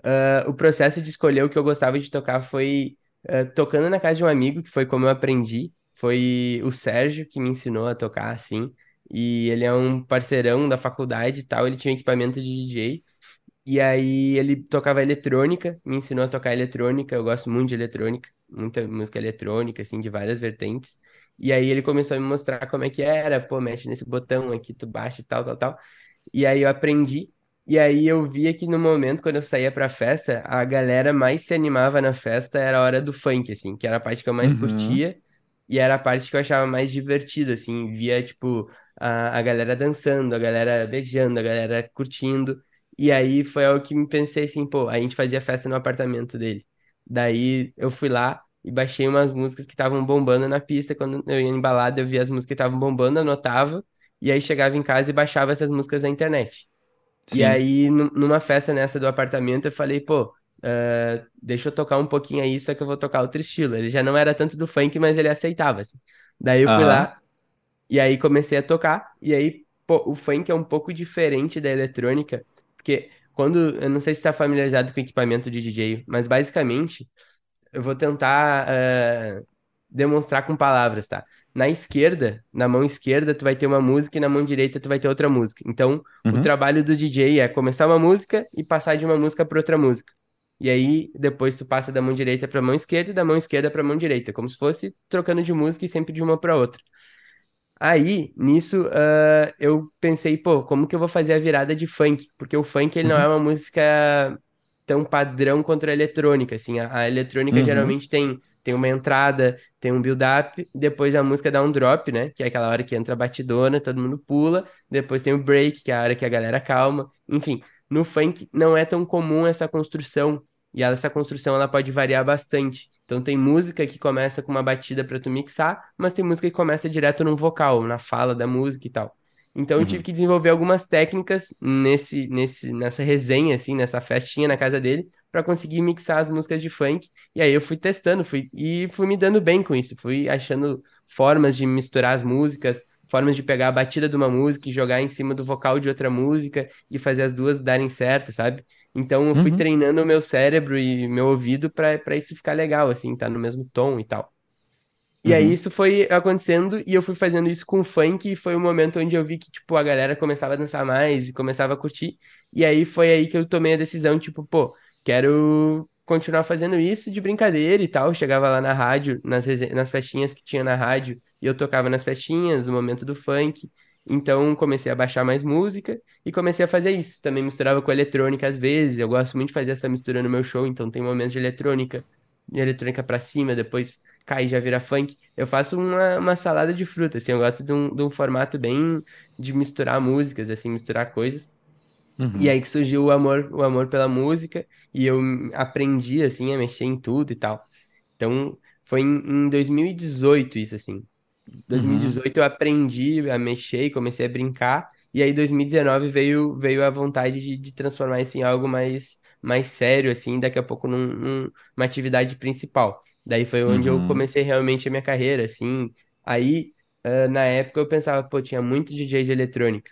Uh, o processo de escolher o que eu gostava de tocar foi uh, tocando na casa de um amigo, que foi como eu aprendi foi o Sérgio que me ensinou a tocar assim. E ele é um parceirão da faculdade e tal, ele tinha um equipamento de DJ. E aí ele tocava eletrônica, me ensinou a tocar eletrônica, eu gosto muito de eletrônica, muita música eletrônica, assim, de várias vertentes. E aí ele começou a me mostrar como é que era, pô, mexe nesse botão aqui, tu baixa e tal, tal, tal. E aí eu aprendi, e aí eu via que no momento, quando eu saía pra festa, a galera mais se animava na festa era a hora do funk, assim, que era a parte que eu mais uhum. curtia e era a parte que eu achava mais divertida, assim, via, tipo, a, a galera dançando, a galera beijando, a galera curtindo, e aí foi algo que me pensei assim, pô, a gente fazia festa no apartamento dele. Daí eu fui lá e baixei umas músicas que estavam bombando na pista. Quando eu ia em balada, eu via as músicas que estavam bombando, anotava, e aí chegava em casa e baixava essas músicas na internet. Sim. E aí, numa festa nessa do apartamento, eu falei, pô, uh, deixa eu tocar um pouquinho aí, só que eu vou tocar outro estilo. Ele já não era tanto do funk, mas ele aceitava, assim. Daí eu fui uhum. lá, e aí comecei a tocar, e aí, pô, o funk é um pouco diferente da eletrônica, porque quando. Eu não sei se está familiarizado com equipamento de DJ, mas basicamente eu vou tentar uh, demonstrar com palavras, tá? Na esquerda, na mão esquerda, tu vai ter uma música e na mão direita tu vai ter outra música. Então, uhum. o trabalho do DJ é começar uma música e passar de uma música para outra música. E aí, depois tu passa da mão direita para a mão esquerda e da mão esquerda para a mão direita, como se fosse trocando de música e sempre de uma para outra. Aí, nisso, uh, eu pensei, pô, como que eu vou fazer a virada de funk? Porque o funk, ele uhum. não é uma música tão padrão quanto a eletrônica, assim. A, a eletrônica uhum. geralmente tem, tem uma entrada, tem um build-up, depois a música dá um drop, né? Que é aquela hora que entra a batidona, todo mundo pula. Depois tem o break, que é a hora que a galera calma. Enfim, no funk não é tão comum essa construção. E essa construção, ela pode variar bastante. Então tem música que começa com uma batida para tu mixar, mas tem música que começa direto num vocal, na fala da música e tal. Então eu tive uhum. que desenvolver algumas técnicas nesse, nesse, nessa resenha, assim, nessa festinha na casa dele, para conseguir mixar as músicas de funk. E aí eu fui testando, fui e fui me dando bem com isso, fui achando formas de misturar as músicas, formas de pegar a batida de uma música e jogar em cima do vocal de outra música e fazer as duas darem certo, sabe? Então eu fui uhum. treinando o meu cérebro e meu ouvido para isso ficar legal, assim, tá no mesmo tom e tal. E uhum. aí isso foi acontecendo e eu fui fazendo isso com funk e foi o um momento onde eu vi que, tipo, a galera começava a dançar mais e começava a curtir. E aí foi aí que eu tomei a decisão, tipo, pô, quero continuar fazendo isso de brincadeira e tal. chegava lá na rádio, nas, nas festinhas que tinha na rádio, e eu tocava nas festinhas, no momento do funk. Então comecei a baixar mais música e comecei a fazer isso. Também misturava com eletrônica às vezes. Eu gosto muito de fazer essa mistura no meu show, então tem momentos de eletrônica, de eletrônica para cima, depois cai e já vira funk. Eu faço uma, uma salada de fruta, assim, eu gosto de um, de um formato bem de misturar músicas, assim, misturar coisas. Uhum. E aí que surgiu o amor, o amor pela música, e eu aprendi, assim, a mexer em tudo e tal. Então, foi em, em 2018 isso, assim. 2018 uhum. eu aprendi a mexer e comecei a brincar. E aí 2019 veio, veio a vontade de, de transformar isso em algo mais, mais sério, assim, daqui a pouco num, numa atividade principal. Daí foi onde uhum. eu comecei realmente a minha carreira, assim. Aí, uh, na época, eu pensava, pô, tinha muito DJ de eletrônica.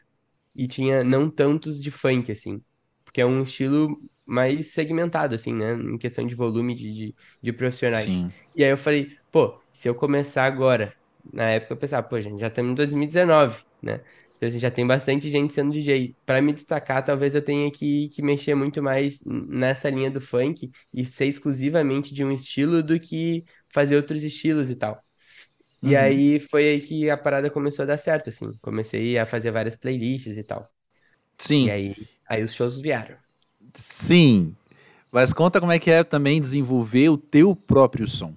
E tinha não tantos de funk, assim. Porque é um estilo mais segmentado, assim, né? Em questão de volume de, de, de profissionais. Sim. E aí eu falei, pô, se eu começar agora na época eu pensava, pô, gente, já estamos em 2019, né? Então, assim, já tem bastante gente sendo DJ. Para me destacar, talvez eu tenha que, que mexer muito mais nessa linha do funk e ser exclusivamente de um estilo do que fazer outros estilos e tal. E uhum. aí foi aí que a parada começou a dar certo, assim. Comecei a fazer várias playlists e tal. Sim. E aí, aí os shows vieram. Sim. Mas conta como é que é também desenvolver o teu próprio som.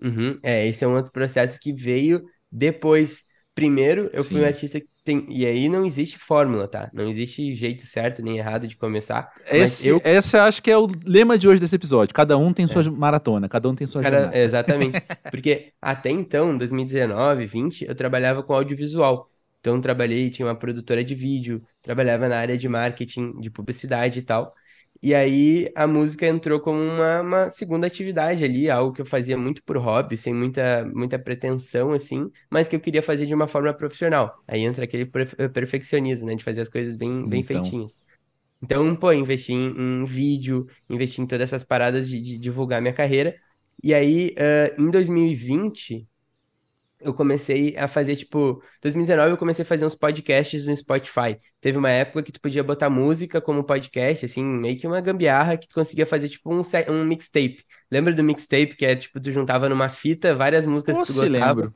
Uhum. É, esse é um outro processo que veio depois. Primeiro, eu Sim. fui um artista que tem. E aí não existe fórmula, tá? Não existe jeito certo nem errado de começar. Esse, eu... Esse acho que é o lema de hoje desse episódio. Cada um tem sua é. maratona, cada um tem sua cada... jornada. Exatamente. Porque até então, 2019, 20, eu trabalhava com audiovisual. Então, trabalhei, tinha uma produtora de vídeo, trabalhava na área de marketing, de publicidade e tal. E aí a música entrou como uma, uma, segunda atividade ali, algo que eu fazia muito por hobby, sem muita, muita pretensão, assim, mas que eu queria fazer de uma forma profissional. Aí entra aquele perfeccionismo, né, de fazer as coisas bem, bem então... feitinhas. Então, pô, investi em, em, vídeo, investi em todas essas paradas de, de divulgar minha carreira. E aí, uh, em 2020, eu comecei a fazer, tipo, 2019 eu comecei a fazer uns podcasts no Spotify. Teve uma época que tu podia botar música como podcast, assim, meio que uma gambiarra que tu conseguia fazer, tipo, um, um mixtape. Lembra do mixtape, que é, tipo, tu juntava numa fita várias músicas Nossa, que tu gostava? Lembro.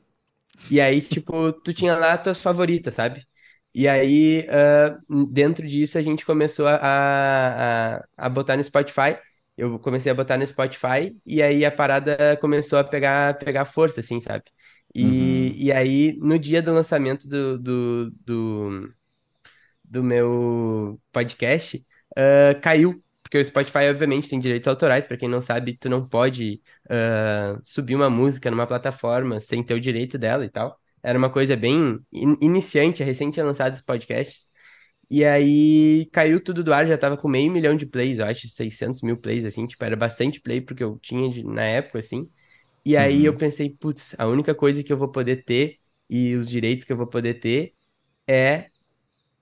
E aí, tipo, tu tinha lá tuas favoritas, sabe? E aí, uh, dentro disso, a gente começou a, a, a botar no Spotify. Eu comecei a botar no Spotify e aí a parada começou a pegar, pegar força, assim, sabe? E, uhum. e aí, no dia do lançamento do, do, do, do meu podcast, uh, caiu. Porque o Spotify, obviamente, tem direitos autorais. Para quem não sabe, tu não pode uh, subir uma música numa plataforma sem ter o direito dela e tal. Era uma coisa bem in iniciante, recente lançado os podcasts. E aí caiu tudo do ar, já tava com meio milhão de plays, eu acho, 600 mil plays, assim, tipo, era bastante play porque eu tinha de, na época, assim. E aí uhum. eu pensei, putz, a única coisa que eu vou poder ter e os direitos que eu vou poder ter é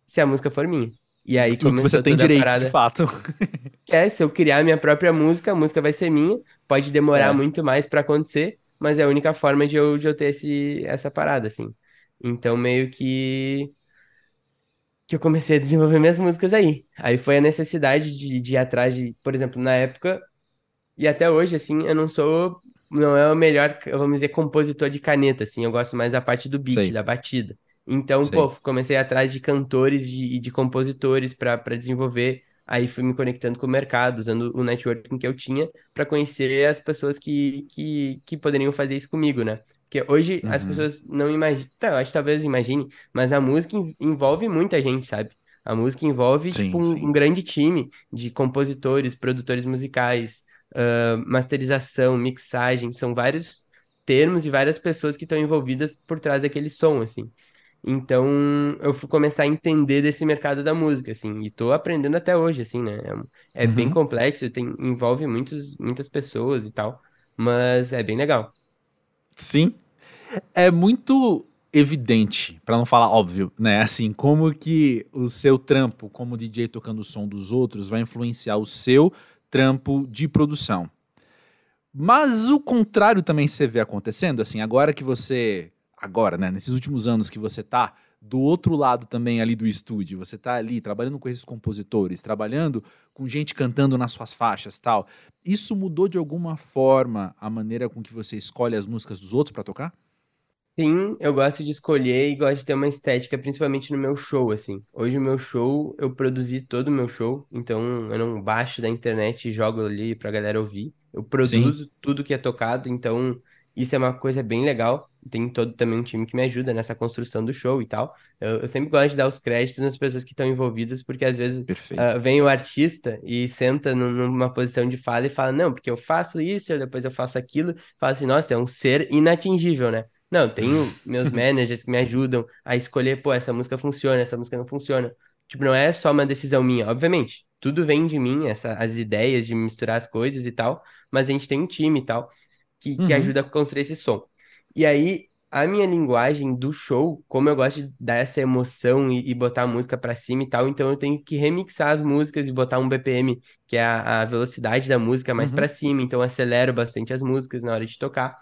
se a música for minha. E aí começou que você tem direito, parada, de fato. é, se eu criar minha própria música, a música vai ser minha, pode demorar é. muito mais para acontecer, mas é a única forma de eu, de eu ter esse, essa parada, assim. Então, meio que que eu comecei a desenvolver minhas músicas aí. Aí foi a necessidade de, de ir atrás de, por exemplo, na época, e até hoje, assim, eu não sou, não é o melhor, vamos dizer, compositor de caneta, assim, eu gosto mais da parte do beat, Sei. da batida. Então, Sei. pô, comecei atrás de cantores e de, de, compositores para desenvolver. Aí fui me conectando com o mercado, usando o networking que eu tinha para conhecer as pessoas que, que, que poderiam fazer isso comigo, né? Porque hoje uhum. as pessoas não imaginam. Tá, acho que talvez imagine, mas a música envolve muita gente, sabe? A música envolve sim, tipo, um, um, grande time de compositores, produtores musicais, uh, masterização, mixagem, são vários termos e várias pessoas que estão envolvidas por trás daquele som, assim. Então, eu fui começar a entender desse mercado da música, assim, e tô aprendendo até hoje, assim, né? É, é uhum. bem complexo, tem, envolve muitos, muitas pessoas e tal, mas é bem legal. Sim. É muito evidente, para não falar óbvio, né? Assim, como que o seu trampo como DJ tocando o som dos outros vai influenciar o seu trampo de produção. Mas o contrário também você vê acontecendo, assim, agora que você, agora, né, nesses últimos anos que você tá do outro lado também ali do estúdio, você tá ali trabalhando com esses compositores, trabalhando com gente cantando nas suas faixas, tal. Isso mudou de alguma forma a maneira com que você escolhe as músicas dos outros para tocar? Sim, eu gosto de escolher e gosto de ter uma estética, principalmente no meu show, assim. Hoje o meu show, eu produzi todo o meu show, então eu não baixo da internet e jogo ali pra galera ouvir. Eu produzo Sim. tudo que é tocado, então isso é uma coisa bem legal. Tem todo também um time que me ajuda nessa construção do show e tal. Eu, eu sempre gosto de dar os créditos nas pessoas que estão envolvidas, porque às vezes uh, vem o artista e senta numa posição de fala e fala, não, porque eu faço isso, depois eu faço aquilo. Fala assim, nossa, é um ser inatingível, né? Não, tenho meus managers que me ajudam a escolher, pô, essa música funciona, essa música não funciona. Tipo, não é só uma decisão minha, obviamente. Tudo vem de mim, essa, as ideias de misturar as coisas e tal, mas a gente tem um time e tal que, que uhum. ajuda a construir esse som. E aí, a minha linguagem do show, como eu gosto de dar essa emoção e, e botar a música para cima e tal, então eu tenho que remixar as músicas e botar um BPM, que é a, a velocidade da música mais uhum. para cima, então eu acelero bastante as músicas na hora de tocar.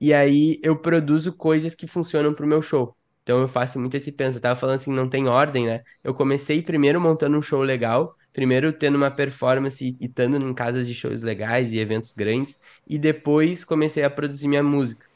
E aí eu produzo coisas que funcionam pro meu show. Então eu faço muito esse pensa. Eu tava falando assim, não tem ordem, né? Eu comecei primeiro montando um show legal, primeiro tendo uma performance e estando em casas de shows legais e eventos grandes, e depois comecei a produzir minha música.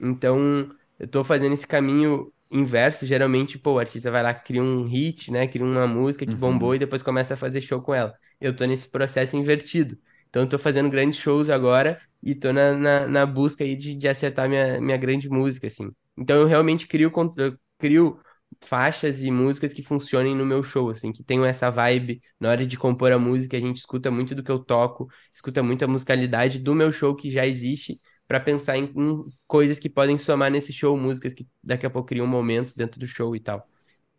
Então, eu tô fazendo esse caminho inverso. Geralmente, pô, o artista vai lá, cria um hit, né? Cria uma música que bombou uhum. e depois começa a fazer show com ela. Eu tô nesse processo invertido. Então, eu tô fazendo grandes shows agora e tô na, na, na busca aí de, de acertar minha, minha grande música, assim. Então, eu realmente crio, eu crio faixas e músicas que funcionem no meu show, assim, que tenham essa vibe na hora de compor a música, a gente escuta muito do que eu toco, escuta muito a musicalidade do meu show que já existe, para pensar em, em, coisas que podem somar nesse show, músicas que daqui a pouco criam momentos dentro do show e tal.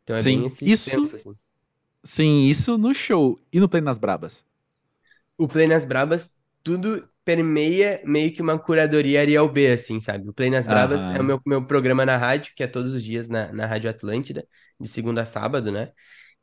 Então é Sim, bem esse isso... Senso, assim. Sim, isso no show. E no Play nas Brabas? O Play nas Brabas, tudo permeia meio que uma curadoria Ariel B, assim, sabe? O Play nas Bravas é o meu, meu programa na rádio, que é todos os dias na, na Rádio Atlântida, de segunda a sábado, né?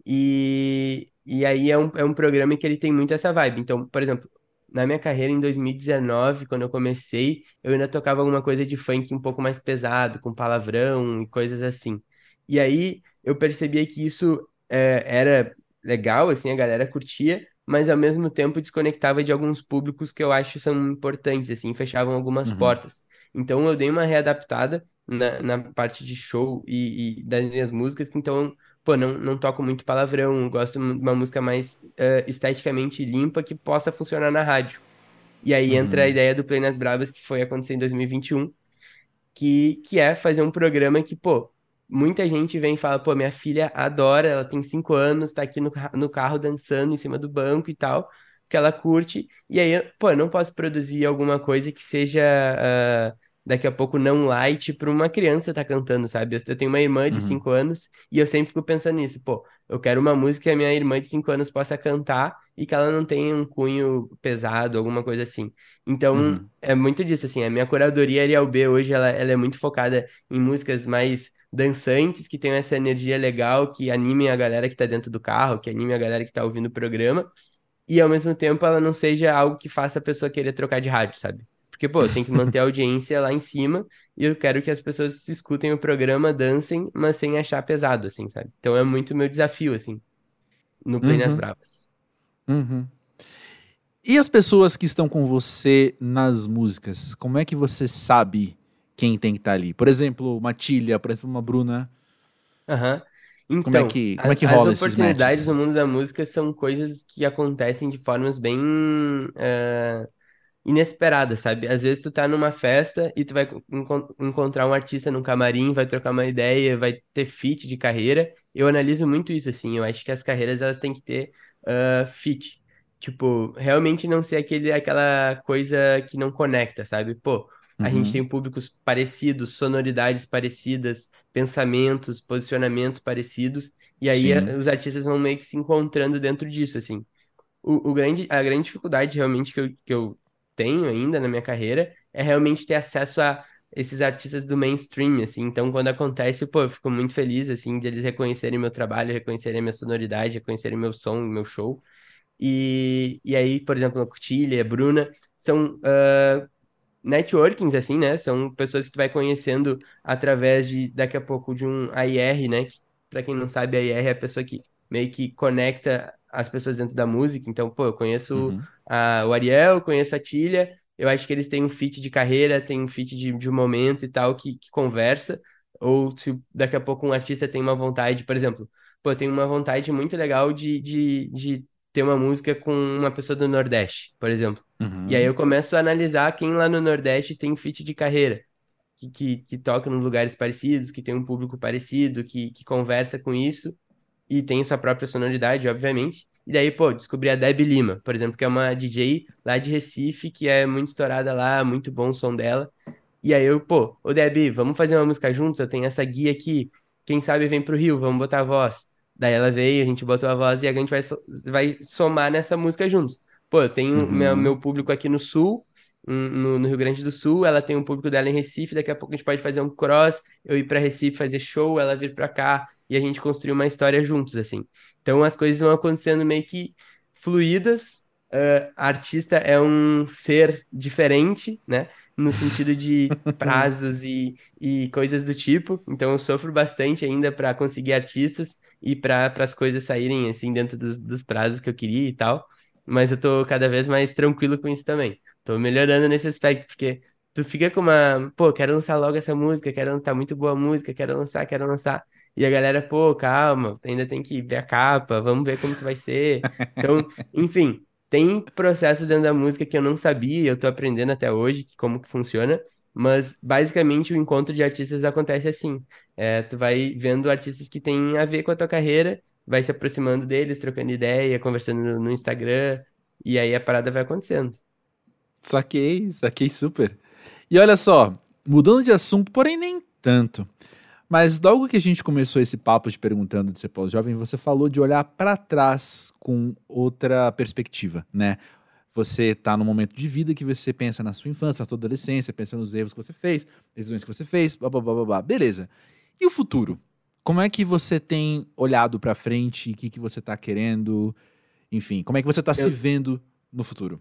E, e aí é um, é um programa que ele tem muito essa vibe. Então, por exemplo, na minha carreira em 2019, quando eu comecei, eu ainda tocava alguma coisa de funk um pouco mais pesado, com palavrão e coisas assim. E aí eu percebia que isso é, era legal, assim, a galera curtia, mas ao mesmo tempo desconectava de alguns públicos que eu acho são importantes, assim, fechavam algumas uhum. portas. Então eu dei uma readaptada na, na parte de show e, e, das minhas músicas, então, pô, não, não toco muito palavrão, gosto de uma música mais uh, esteticamente limpa que possa funcionar na rádio. E aí uhum. entra a ideia do Play nas Bravas, que foi acontecer em 2021, que, que é fazer um programa que, pô, muita gente vem e fala, pô, minha filha adora, ela tem cinco anos, tá aqui no, no carro dançando em cima do banco e tal, que ela curte, e aí, pô, eu não posso produzir alguma coisa que seja uh, daqui a pouco não light para uma criança estar tá cantando, sabe? Eu tenho uma irmã de 5 uhum. anos e eu sempre fico pensando nisso, pô, eu quero uma música que a minha irmã de 5 anos possa cantar e que ela não tenha um cunho pesado, alguma coisa assim. Então, uhum. é muito disso, assim, a minha curadoria Ariel B hoje, ela, ela é muito focada em músicas mais dançantes, que tenham essa energia legal, que animem a galera que tá dentro do carro, que animem a galera que tá ouvindo o programa, e ao mesmo tempo ela não seja algo que faça a pessoa querer trocar de rádio, sabe? Porque, pô, tem que manter a audiência lá em cima e eu quero que as pessoas escutem o programa, dancem, mas sem achar pesado, assim, sabe? Então é muito meu desafio, assim, no Play uhum. nas Bravas. Uhum. E as pessoas que estão com você nas músicas, como é que você sabe quem tem que estar tá ali? Por exemplo, uma Tília, por exemplo, uma Bruna. Aham. Uhum. Então, como é que, como é que rola as oportunidades no mundo da música são coisas que acontecem de formas bem uh, inesperadas, sabe? Às vezes tu tá numa festa e tu vai enco encontrar um artista num camarim, vai trocar uma ideia, vai ter fit de carreira. Eu analiso muito isso, assim. Eu acho que as carreiras elas têm que ter uh, fit. Tipo, realmente não ser aquele, aquela coisa que não conecta, sabe? Pô, a uhum. gente tem públicos parecidos, sonoridades parecidas, pensamentos, posicionamentos parecidos, e aí a, os artistas vão meio que se encontrando dentro disso, assim. O, o, grande, a grande dificuldade realmente que eu, que eu tenho ainda na minha carreira é realmente ter acesso a esses artistas do mainstream, assim. Então, quando acontece, pô, eu fico muito feliz, assim, de eles reconhecerem meu trabalho, reconhecerem minha sonoridade, reconhecerem meu som, meu show. E, e aí, por exemplo, a Cutilha, a Bruna, são uh, networkings, assim, né? São pessoas que tu vai conhecendo através de, daqui a pouco, de um AIR, né? Que, pra quem não sabe, a AIR é a pessoa que meio que conecta as pessoas dentro da música. Então, pô, eu conheço uhum. a, o Ariel, conheço a Tilha, eu acho que eles têm um fit de carreira, tem um fit de, de um momento e tal que, que conversa. Ou se daqui a pouco um artista tem uma vontade, por exemplo, pô, eu tenho uma vontade muito legal de, de, de ter uma música com uma pessoa do Nordeste, por exemplo. Uhum. E aí eu começo a analisar quem lá no Nordeste tem fit de carreira, que, que, que toca nos lugares parecidos, que tem um público parecido, que, que conversa com isso e tem sua própria sonoridade, obviamente. E daí, pô, descobri a Deb Lima, por exemplo, que é uma DJ lá de Recife, que é muito estourada lá, muito bom o som dela. E aí eu, pô, ô Deb, vamos fazer uma música juntos? Eu tenho essa guia aqui. Quem sabe vem pro Rio, vamos botar a voz. Daí ela veio, a gente botou a voz e a gente vai, vai somar nessa música juntos. Pô, eu tenho uhum. meu, meu público aqui no Sul, no, no, Rio Grande do Sul, ela tem um público dela em Recife, daqui a pouco a gente pode fazer um cross, eu ir para Recife fazer show, ela vir para cá e a gente construir uma história juntos, assim. Então as coisas vão acontecendo meio que fluídas. Uh, artista é um ser diferente, né? No sentido de prazos e, e coisas do tipo. Então eu sofro bastante ainda para conseguir artistas e para as coisas saírem assim dentro dos, dos prazos que eu queria e tal. Mas eu tô cada vez mais tranquilo com isso também. Tô melhorando nesse aspecto, porque tu fica com uma, pô, quero lançar logo essa música, quero lançar muito boa música, quero lançar, quero lançar. E a galera, pô, calma, ainda tem que ver a capa, vamos ver como que vai ser. Então, enfim, tem processos dentro da música que eu não sabia, eu tô aprendendo até hoje como que funciona, mas basicamente o encontro de artistas acontece assim. É, tu vai vendo artistas que têm a ver com a tua carreira, vai se aproximando deles, trocando ideia, conversando no, no Instagram, e aí a parada vai acontecendo. Saquei, saquei super. E olha só, mudando de assunto, porém nem tanto. Mas logo que a gente começou esse papo de perguntando de ser pós-jovem, você falou de olhar para trás com outra perspectiva, né? Você está num momento de vida que você pensa na sua infância, na sua adolescência, pensa nos erros que você fez, decisões que você fez, blá blá blá blá, blá. beleza. E o futuro? Como é que você tem olhado para frente? O que, que você está querendo? Enfim, como é que você está Eu... se vendo no futuro?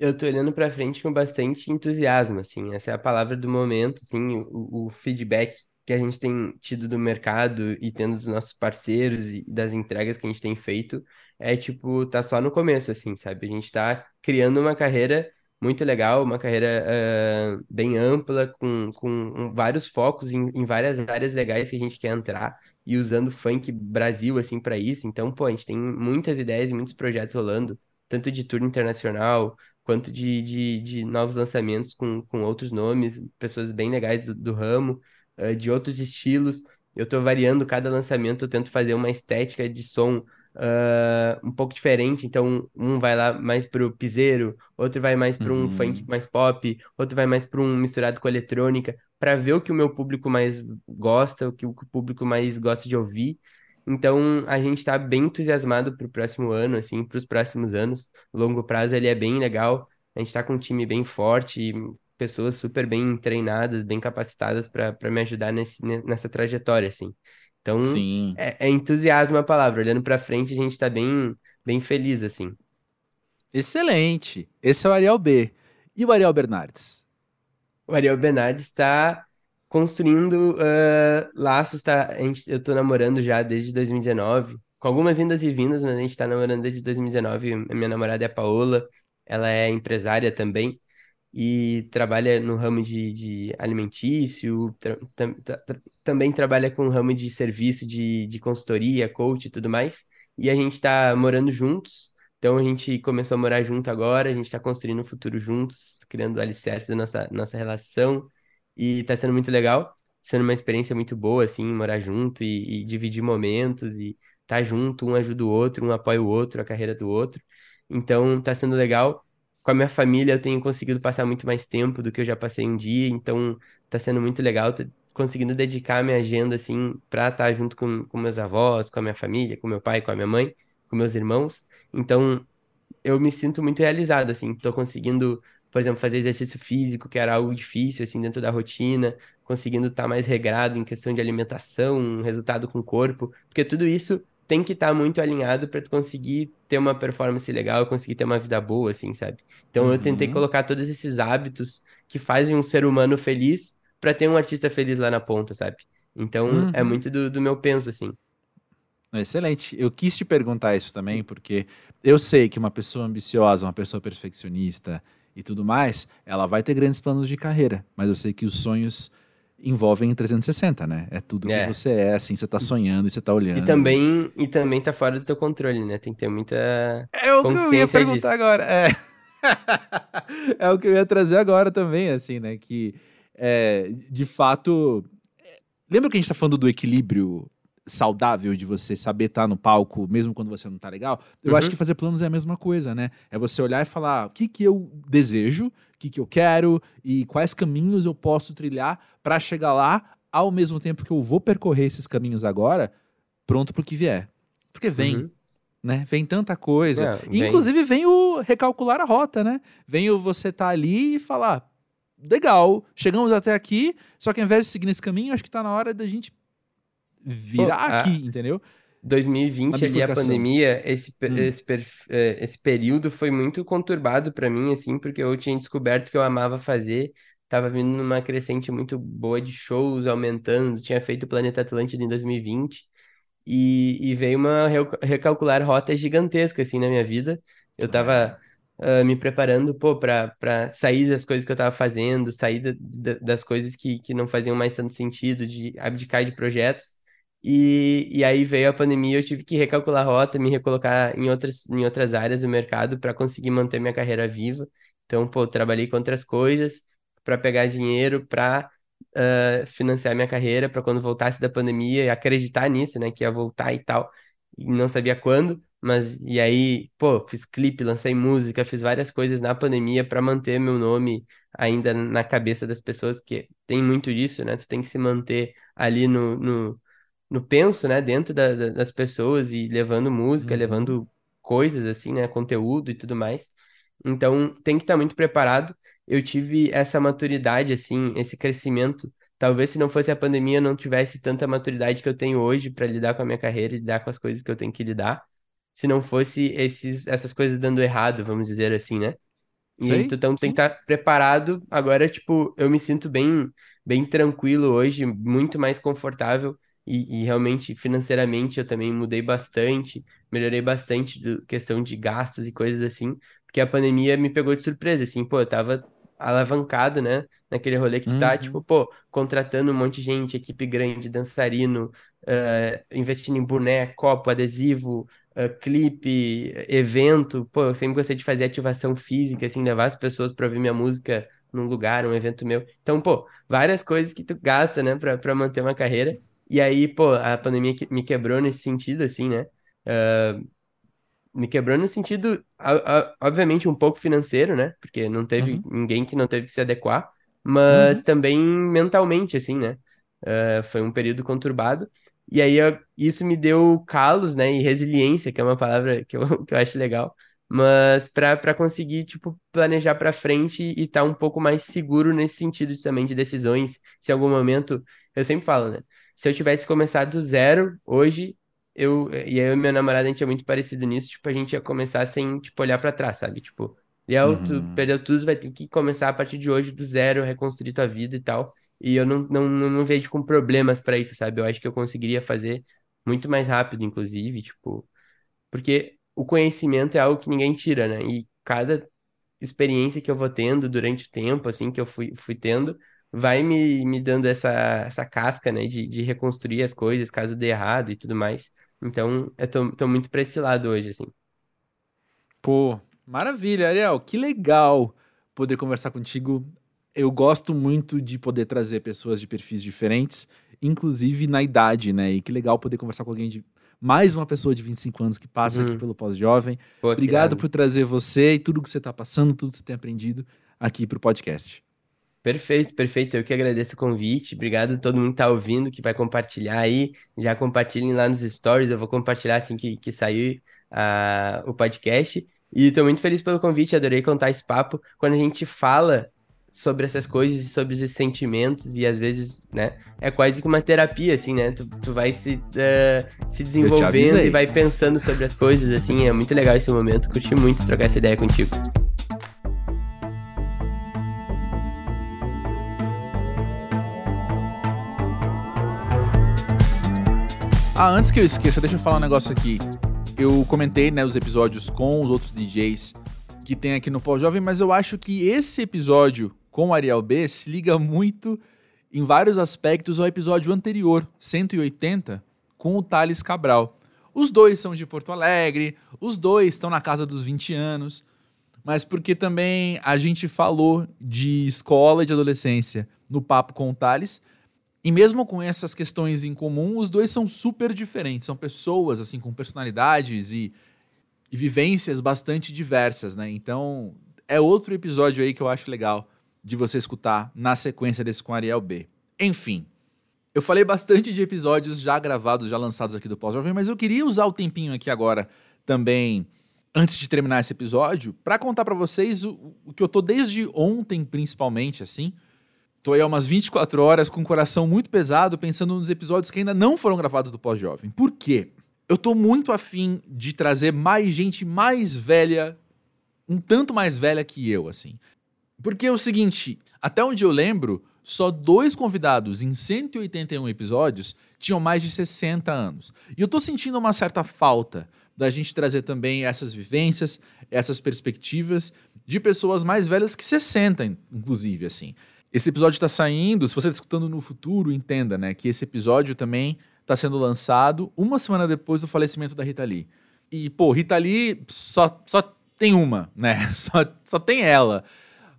Eu tô olhando para frente com bastante entusiasmo, assim. Essa é a palavra do momento, assim, o, o feedback que a gente tem tido do mercado e tendo dos nossos parceiros e das entregas que a gente tem feito, é tipo, tá só no começo, assim, sabe? A gente tá criando uma carreira muito legal, uma carreira uh, bem ampla, com, com vários focos em, em, várias áreas legais que a gente quer entrar e usando funk Brasil, assim, para isso. Então, pô, a gente tem muitas ideias e muitos projetos rolando. tanto de tour internacional, quanto de, de, de novos lançamentos com, com outros nomes, pessoas bem legais do, do ramo, uh, de outros estilos. Eu estou variando cada lançamento, eu tento fazer uma estética de som uh, um pouco diferente. Então, um vai lá mais pro piseiro, outro vai mais para um uhum. funk mais pop, outro vai mais para um misturado com eletrônica, para ver o que o meu público mais gosta, o que o público mais gosta de ouvir. Então, a gente está bem entusiasmado para o próximo ano, assim, para os próximos anos. Longo prazo, ele é bem legal. A gente está com um time bem forte, pessoas super bem treinadas, bem capacitadas para me ajudar nesse, nessa trajetória, assim. Então, Sim. É, é entusiasmo a palavra. Olhando para frente, a gente está bem, bem feliz, assim. Excelente. Esse é o Ariel B. E o Ariel Bernardes? O Ariel Bernardes está construindo uh, laços, tá? A gente, eu tô namorando já desde 2019, com algumas indas e vindas, mas a gente tá namorando desde 2019. A minha namorada é a Paola, ela é empresária também e trabalha no ramo de, de alimentício, tra tra também trabalha com o ramo de serviço de, de consultoria, coach e tudo mais. E a gente está morando juntos, então a gente começou a morar junto agora, a gente está construindo um futuro juntos, criando o alicerce da nossa, nossa relação, e está sendo muito legal, sendo uma experiência muito boa, assim, morar junto e, e dividir momentos e estar tá junto, um ajuda o outro, um apoia o outro, a carreira do outro. Então está sendo legal com a minha família eu tenho conseguido passar muito mais tempo do que eu já passei um dia, então tá sendo muito legal, tô conseguindo dedicar minha agenda, assim, pra estar junto com, com meus avós, com a minha família, com meu pai, com a minha mãe, com meus irmãos. Então, eu me sinto muito realizado, assim, tô conseguindo, por exemplo, fazer exercício físico, que era algo difícil, assim, dentro da rotina, conseguindo estar mais regrado em questão de alimentação, resultado com o corpo, porque tudo isso tem que estar tá muito alinhado para tu conseguir ter uma performance legal, conseguir ter uma vida boa, assim, sabe? Então uhum. eu tentei uhum. colocar todos esses hábitos que fazem um ser humano feliz para ter um artista feliz lá na ponta, sabe? Então é uhum. é muito do, do meu penso, assim. Excelente. Eu quis te perguntar isso também, porque eu sei que uma pessoa ambiciosa, uma pessoa perfeccionista e tudo mais, ela vai ter grandes planos de carreira, mas eu sei que os sonhos envolvem 360, né? É tudo é. que você é, assim, você tá sonhando e você tá olhando. E também, e também tá fora do teu controle, né? Tem que ter muita É o que eu ia perguntar disso. agora. É. é o que eu ia trazer agora também, assim, né? Que, é, de fato... Lembra que a gente tá falando do equilíbrio saudável de você saber estar tá no palco, mesmo quando você não tá legal, eu uhum. acho que fazer planos é a mesma coisa, né? É você olhar e falar o que, que eu desejo, o que, que eu quero e quais caminhos eu posso trilhar para chegar lá, ao mesmo tempo que eu vou percorrer esses caminhos agora, pronto pro que vier. Porque vem. Uhum. Né? Vem tanta coisa. É, vem. Inclusive vem o recalcular a rota, né? Vem o você estar tá ali e falar: legal, chegamos até aqui, só que ao invés de seguir nesse caminho, acho que tá na hora da gente virar Pô, aqui, entendeu? 2020 ali a pandemia, esse, hum. esse, é, esse período foi muito conturbado para mim, assim, porque eu tinha descoberto que eu amava fazer, tava vindo numa crescente muito boa de shows, aumentando, tinha feito o Planeta Atlântida em 2020, e, e veio uma recalcular rota gigantesca, assim, na minha vida. Eu tava uh, me preparando, pô, pra, pra sair das coisas que eu tava fazendo, sair da, da, das coisas que, que não faziam mais tanto sentido, de abdicar de projetos, e, e aí veio a pandemia, eu tive que recalcular a rota, me recolocar em outras, em outras áreas do mercado para conseguir manter minha carreira viva. Então, pô, trabalhei com outras coisas para pegar dinheiro para uh, financiar minha carreira, para quando voltasse da pandemia e acreditar nisso, né, que ia voltar e tal. E não sabia quando, mas e aí, pô, fiz clipe, lancei música, fiz várias coisas na pandemia para manter meu nome ainda na cabeça das pessoas, porque tem muito disso, né? Tu tem que se manter ali no, no no penso, né, dentro da, da, das pessoas e levando música, uhum. levando coisas assim, né, conteúdo e tudo mais. Então, tem que estar muito preparado. Eu tive essa maturidade assim, esse crescimento. Talvez se não fosse a pandemia, eu não tivesse tanta maturidade que eu tenho hoje para lidar com a minha carreira e lidar com as coisas que eu tenho que lidar. Se não fosse esses, essas coisas dando errado, vamos dizer assim, né? Sim, então sim. tem que estar preparado. Agora, tipo, eu me sinto bem, bem tranquilo hoje, muito mais confortável e, e, realmente financeiramente eu também mudei bastante, melhorei bastante do questão de gastos e coisas assim, porque a pandemia me pegou de surpresa, assim, pô, eu tava alavancado, né, naquele rolê que tu tá, uhum. tá, tipo, pô, contratando um monte de gente, equipe grande, dançarino, uh, investindo em boné, copo, adesivo, uh, clipe, evento. Pô, eu sempre gostei de fazer ativação física, assim, levar as pessoas para ouvir minha música num lugar, um evento meu. Então, pô, várias coisas que tu gasta, né, pra, pra manter uma carreira. E aí, pô, a pandemia me quebrou nesse sentido, assim, né? Uh, me quebrou no sentido, obviamente, um pouco financeiro, né? Porque não teve uhum. ninguém que não teve que se adequar, mas uhum. também mentalmente, assim, né? Uh, foi um período conturbado. E aí eu, isso me deu calos, né? E resiliência, que é uma palavra que eu, que eu acho legal. Mas para conseguir, tipo, planejar para frente e estar tá um pouco mais seguro nesse sentido também de decisões. Se em algum momento, eu sempre falo, né? Se eu tivesse começado do zero hoje, eu e eu e minha namorada, a gente é muito parecido nisso, tipo, a gente ia começar sem, tipo, olhar para trás, sabe? Tipo, Liel, uhum. tu perdeu tudo, vai ter que começar a partir de hoje do zero, reconstruir tua vida e tal. E eu não, não, não vejo com problemas para isso, sabe? Eu acho que eu conseguiria fazer muito mais rápido, inclusive, tipo, porque o conhecimento é algo que ninguém tira, né? E cada experiência que eu vou tendo durante o tempo, assim, que eu fui, fui tendo, vai me, me dando essa, essa casca, né, de, de reconstruir as coisas caso dê errado e tudo mais. Então, eu tô, tô muito pra esse lado hoje, assim. Pô, maravilha, Ariel. Que legal poder conversar contigo. Eu gosto muito de poder trazer pessoas de perfis diferentes, inclusive na idade, né? E que legal poder conversar com alguém de. Mais uma pessoa de 25 anos que passa aqui uhum. pelo pós-jovem. Obrigado por trazer você e tudo que você está passando, tudo que você tem aprendido aqui para o podcast. Perfeito, perfeito. Eu que agradeço o convite. Obrigado a todo mundo que tá ouvindo, que vai compartilhar aí. Já compartilhem lá nos stories. Eu vou compartilhar assim que, que sair uh, o podcast. E estou muito feliz pelo convite. Adorei contar esse papo. Quando a gente fala sobre essas coisas e sobre esses sentimentos e às vezes, né, é quase que uma terapia, assim, né? Tu, tu vai se, uh, se desenvolvendo e vai pensando sobre as coisas, assim. É muito legal esse momento. Curti muito trocar essa ideia contigo. Ah, antes que eu esqueça, deixa eu falar um negócio aqui. Eu comentei, né, os episódios com os outros DJs que tem aqui no Pós-Jovem, mas eu acho que esse episódio com o Ariel B se liga muito em vários aspectos ao episódio anterior, 180, com o Thales Cabral. Os dois são de Porto Alegre, os dois estão na casa dos 20 anos, mas porque também a gente falou de escola e de adolescência no papo com o Thales, e mesmo com essas questões em comum, os dois são super diferentes. São pessoas, assim, com personalidades e, e vivências bastante diversas, né? Então, é outro episódio aí que eu acho legal de você escutar na sequência desse com Ariel B. Enfim, eu falei bastante de episódios já gravados, já lançados aqui do Pós-Jovem, mas eu queria usar o tempinho aqui agora também, antes de terminar esse episódio, para contar para vocês o, o que eu tô desde ontem, principalmente, assim, Tô aí há umas 24 horas com o coração muito pesado pensando nos episódios que ainda não foram gravados do Pós-Jovem. Por quê? Eu tô muito afim de trazer mais gente mais velha, um tanto mais velha que eu, assim. Porque é o seguinte, até onde eu lembro, só dois convidados em 181 episódios tinham mais de 60 anos. E eu tô sentindo uma certa falta da gente trazer também essas vivências, essas perspectivas de pessoas mais velhas que 60, inclusive, assim. Esse episódio está saindo, se você está escutando no futuro, entenda, né, que esse episódio também está sendo lançado uma semana depois do falecimento da Rita Lee. E, pô, Rita Lee só, só tem uma, né? Só, só tem ela.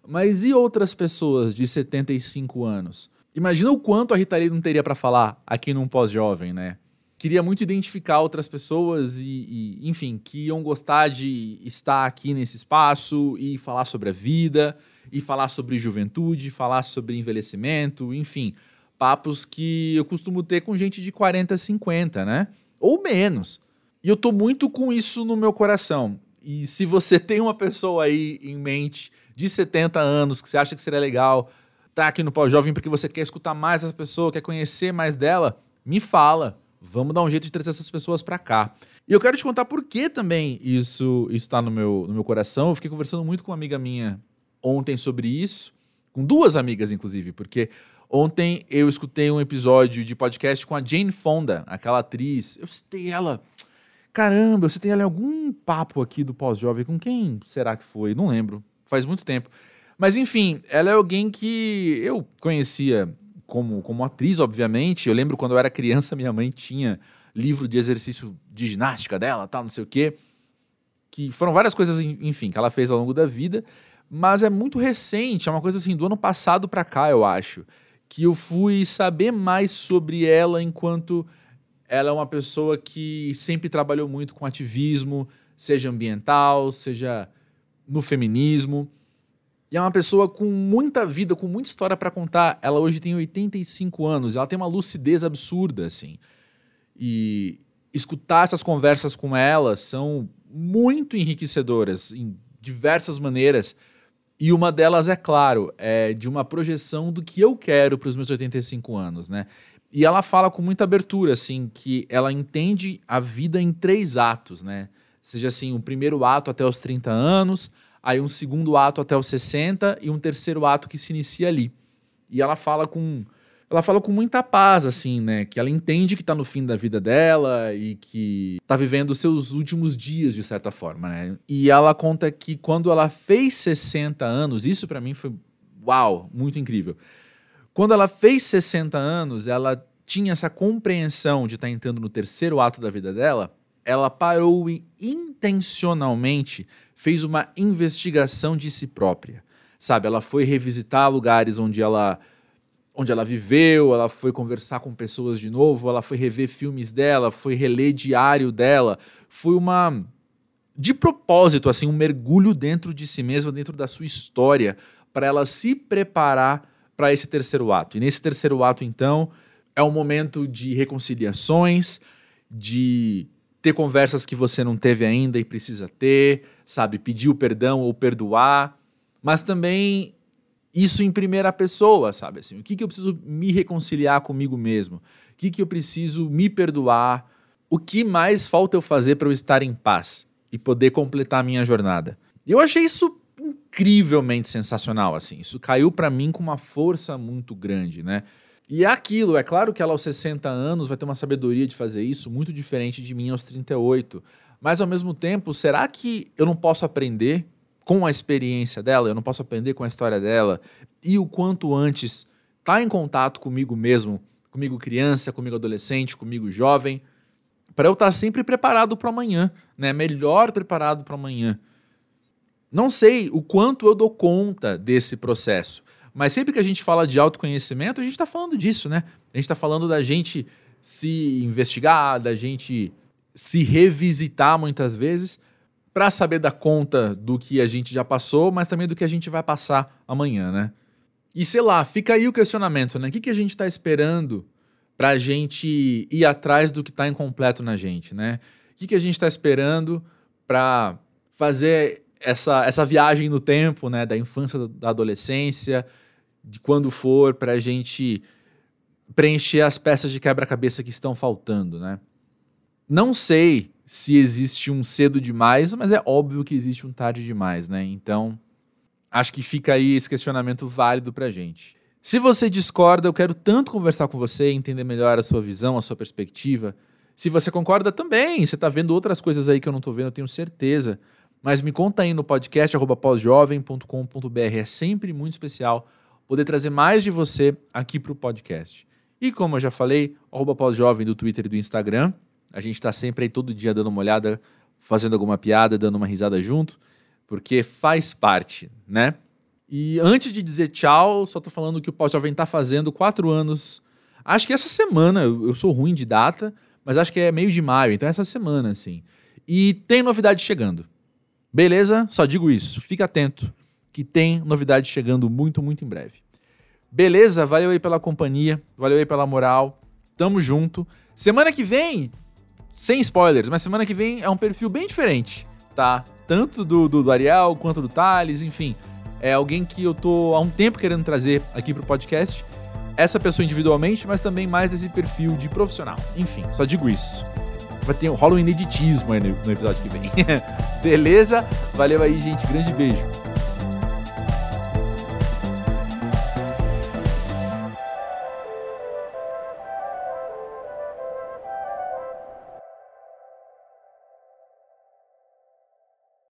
Mas e outras pessoas de 75 anos? Imagina o quanto a Rita Lee não teria para falar aqui num pós-jovem, né? Queria muito identificar outras pessoas e, e, enfim, que iam gostar de estar aqui nesse espaço e falar sobre a vida e falar sobre juventude, falar sobre envelhecimento, enfim, papos que eu costumo ter com gente de 40, 50, né? Ou menos. E eu tô muito com isso no meu coração. E se você tem uma pessoa aí em mente de 70 anos que você acha que seria legal tá aqui no Pós-Jovem porque você quer escutar mais essa pessoa, quer conhecer mais dela, me fala. Vamos dar um jeito de trazer essas pessoas para cá. E eu quero te contar por que também isso está no meu, no meu coração. Eu fiquei conversando muito com uma amiga minha ontem sobre isso, com duas amigas, inclusive, porque ontem eu escutei um episódio de podcast com a Jane Fonda, aquela atriz. Eu citei ela. Caramba, eu citei ela em algum papo aqui do pós-jovem. Com quem será que foi? Não lembro. Faz muito tempo. Mas enfim, ela é alguém que eu conhecia como, como atriz, obviamente. Eu lembro quando eu era criança, minha mãe tinha livro de exercício de ginástica dela, tal, não sei o quê. Que foram várias coisas, enfim, que ela fez ao longo da vida. Mas é muito recente, é uma coisa assim do ano passado para cá, eu acho. Que eu fui saber mais sobre ela enquanto ela é uma pessoa que sempre trabalhou muito com ativismo, seja ambiental, seja no feminismo. E é uma pessoa com muita vida, com muita história para contar. Ela hoje tem 85 anos, ela tem uma lucidez absurda, assim. E escutar essas conversas com ela são muito enriquecedoras em diversas maneiras. E uma delas, é claro, é de uma projeção do que eu quero para os meus 85 anos, né? E ela fala com muita abertura, assim, que ela entende a vida em três atos, né? Seja assim, um primeiro ato até os 30 anos, aí um segundo ato até os 60 e um terceiro ato que se inicia ali. E ela fala com ela fala com muita paz assim, né, que ela entende que tá no fim da vida dela e que tá vivendo os seus últimos dias de certa forma, né? E ela conta que quando ela fez 60 anos, isso para mim foi uau, muito incrível. Quando ela fez 60 anos, ela tinha essa compreensão de estar tá entrando no terceiro ato da vida dela, ela parou e intencionalmente fez uma investigação de si própria. Sabe, ela foi revisitar lugares onde ela onde ela viveu, ela foi conversar com pessoas de novo, ela foi rever filmes dela, foi reler diário dela, foi uma de propósito assim, um mergulho dentro de si mesma, dentro da sua história, para ela se preparar para esse terceiro ato. E nesse terceiro ato, então, é um momento de reconciliações, de ter conversas que você não teve ainda e precisa ter, sabe? Pedir o perdão ou perdoar, mas também isso em primeira pessoa, sabe? Assim, o que, que eu preciso me reconciliar comigo mesmo? O que, que eu preciso me perdoar? O que mais falta eu fazer para eu estar em paz e poder completar a minha jornada? Eu achei isso incrivelmente sensacional, assim. Isso caiu para mim com uma força muito grande, né? E é aquilo, é claro que ela aos 60 anos vai ter uma sabedoria de fazer isso muito diferente de mim aos 38. Mas ao mesmo tempo, será que eu não posso aprender com a experiência dela? Eu não posso aprender com a história dela? E o quanto antes estar tá em contato comigo mesmo, comigo criança, comigo adolescente, comigo jovem, para eu estar tá sempre preparado para amanhã, né? Melhor preparado para amanhã. Não sei o quanto eu dou conta desse processo. Mas sempre que a gente fala de autoconhecimento, a gente está falando disso, né? A gente está falando da gente se investigar, da gente se revisitar muitas vezes para saber dar conta do que a gente já passou, mas também do que a gente vai passar amanhã, né? E sei lá, fica aí o questionamento, né? O que, que a gente está esperando para a gente ir atrás do que está incompleto na gente, né? O que, que a gente está esperando para fazer essa, essa viagem no tempo, né? Da infância, da adolescência, de quando for para a gente preencher as peças de quebra-cabeça que estão faltando, né? Não sei se existe um cedo demais, mas é óbvio que existe um tarde demais, né? Então, acho que fica aí esse questionamento válido pra gente. Se você discorda, eu quero tanto conversar com você, entender melhor a sua visão, a sua perspectiva. Se você concorda também, você tá vendo outras coisas aí que eu não tô vendo, eu tenho certeza. Mas me conta aí no podcast pós-jovem.com.br. É sempre muito especial poder trazer mais de você aqui para o podcast. E como eu já falei, arroba pós-jovem do Twitter e do Instagram. A gente está sempre aí todo dia dando uma olhada, fazendo alguma piada, dando uma risada junto, porque faz parte, né? E antes de dizer tchau, só tô falando que o Pós-Jovem tá fazendo quatro anos. Acho que essa semana, eu sou ruim de data, mas acho que é meio de maio, então é essa semana, assim. E tem novidade chegando. Beleza? Só digo isso. Fica atento que tem novidade chegando muito, muito em breve. Beleza? Valeu aí pela companhia, valeu aí pela moral. Tamo junto. Semana que vem, sem spoilers, mas semana que vem é um perfil bem diferente, tá? Tanto do, do, do Ariel quanto do Thales, enfim. É alguém que eu tô há um tempo querendo trazer aqui pro podcast. Essa pessoa individualmente, mas também mais desse perfil de profissional. Enfim, só digo isso. Vai ter, rola um ineditismo aí no, no episódio que vem. Beleza? Valeu aí, gente. Grande beijo.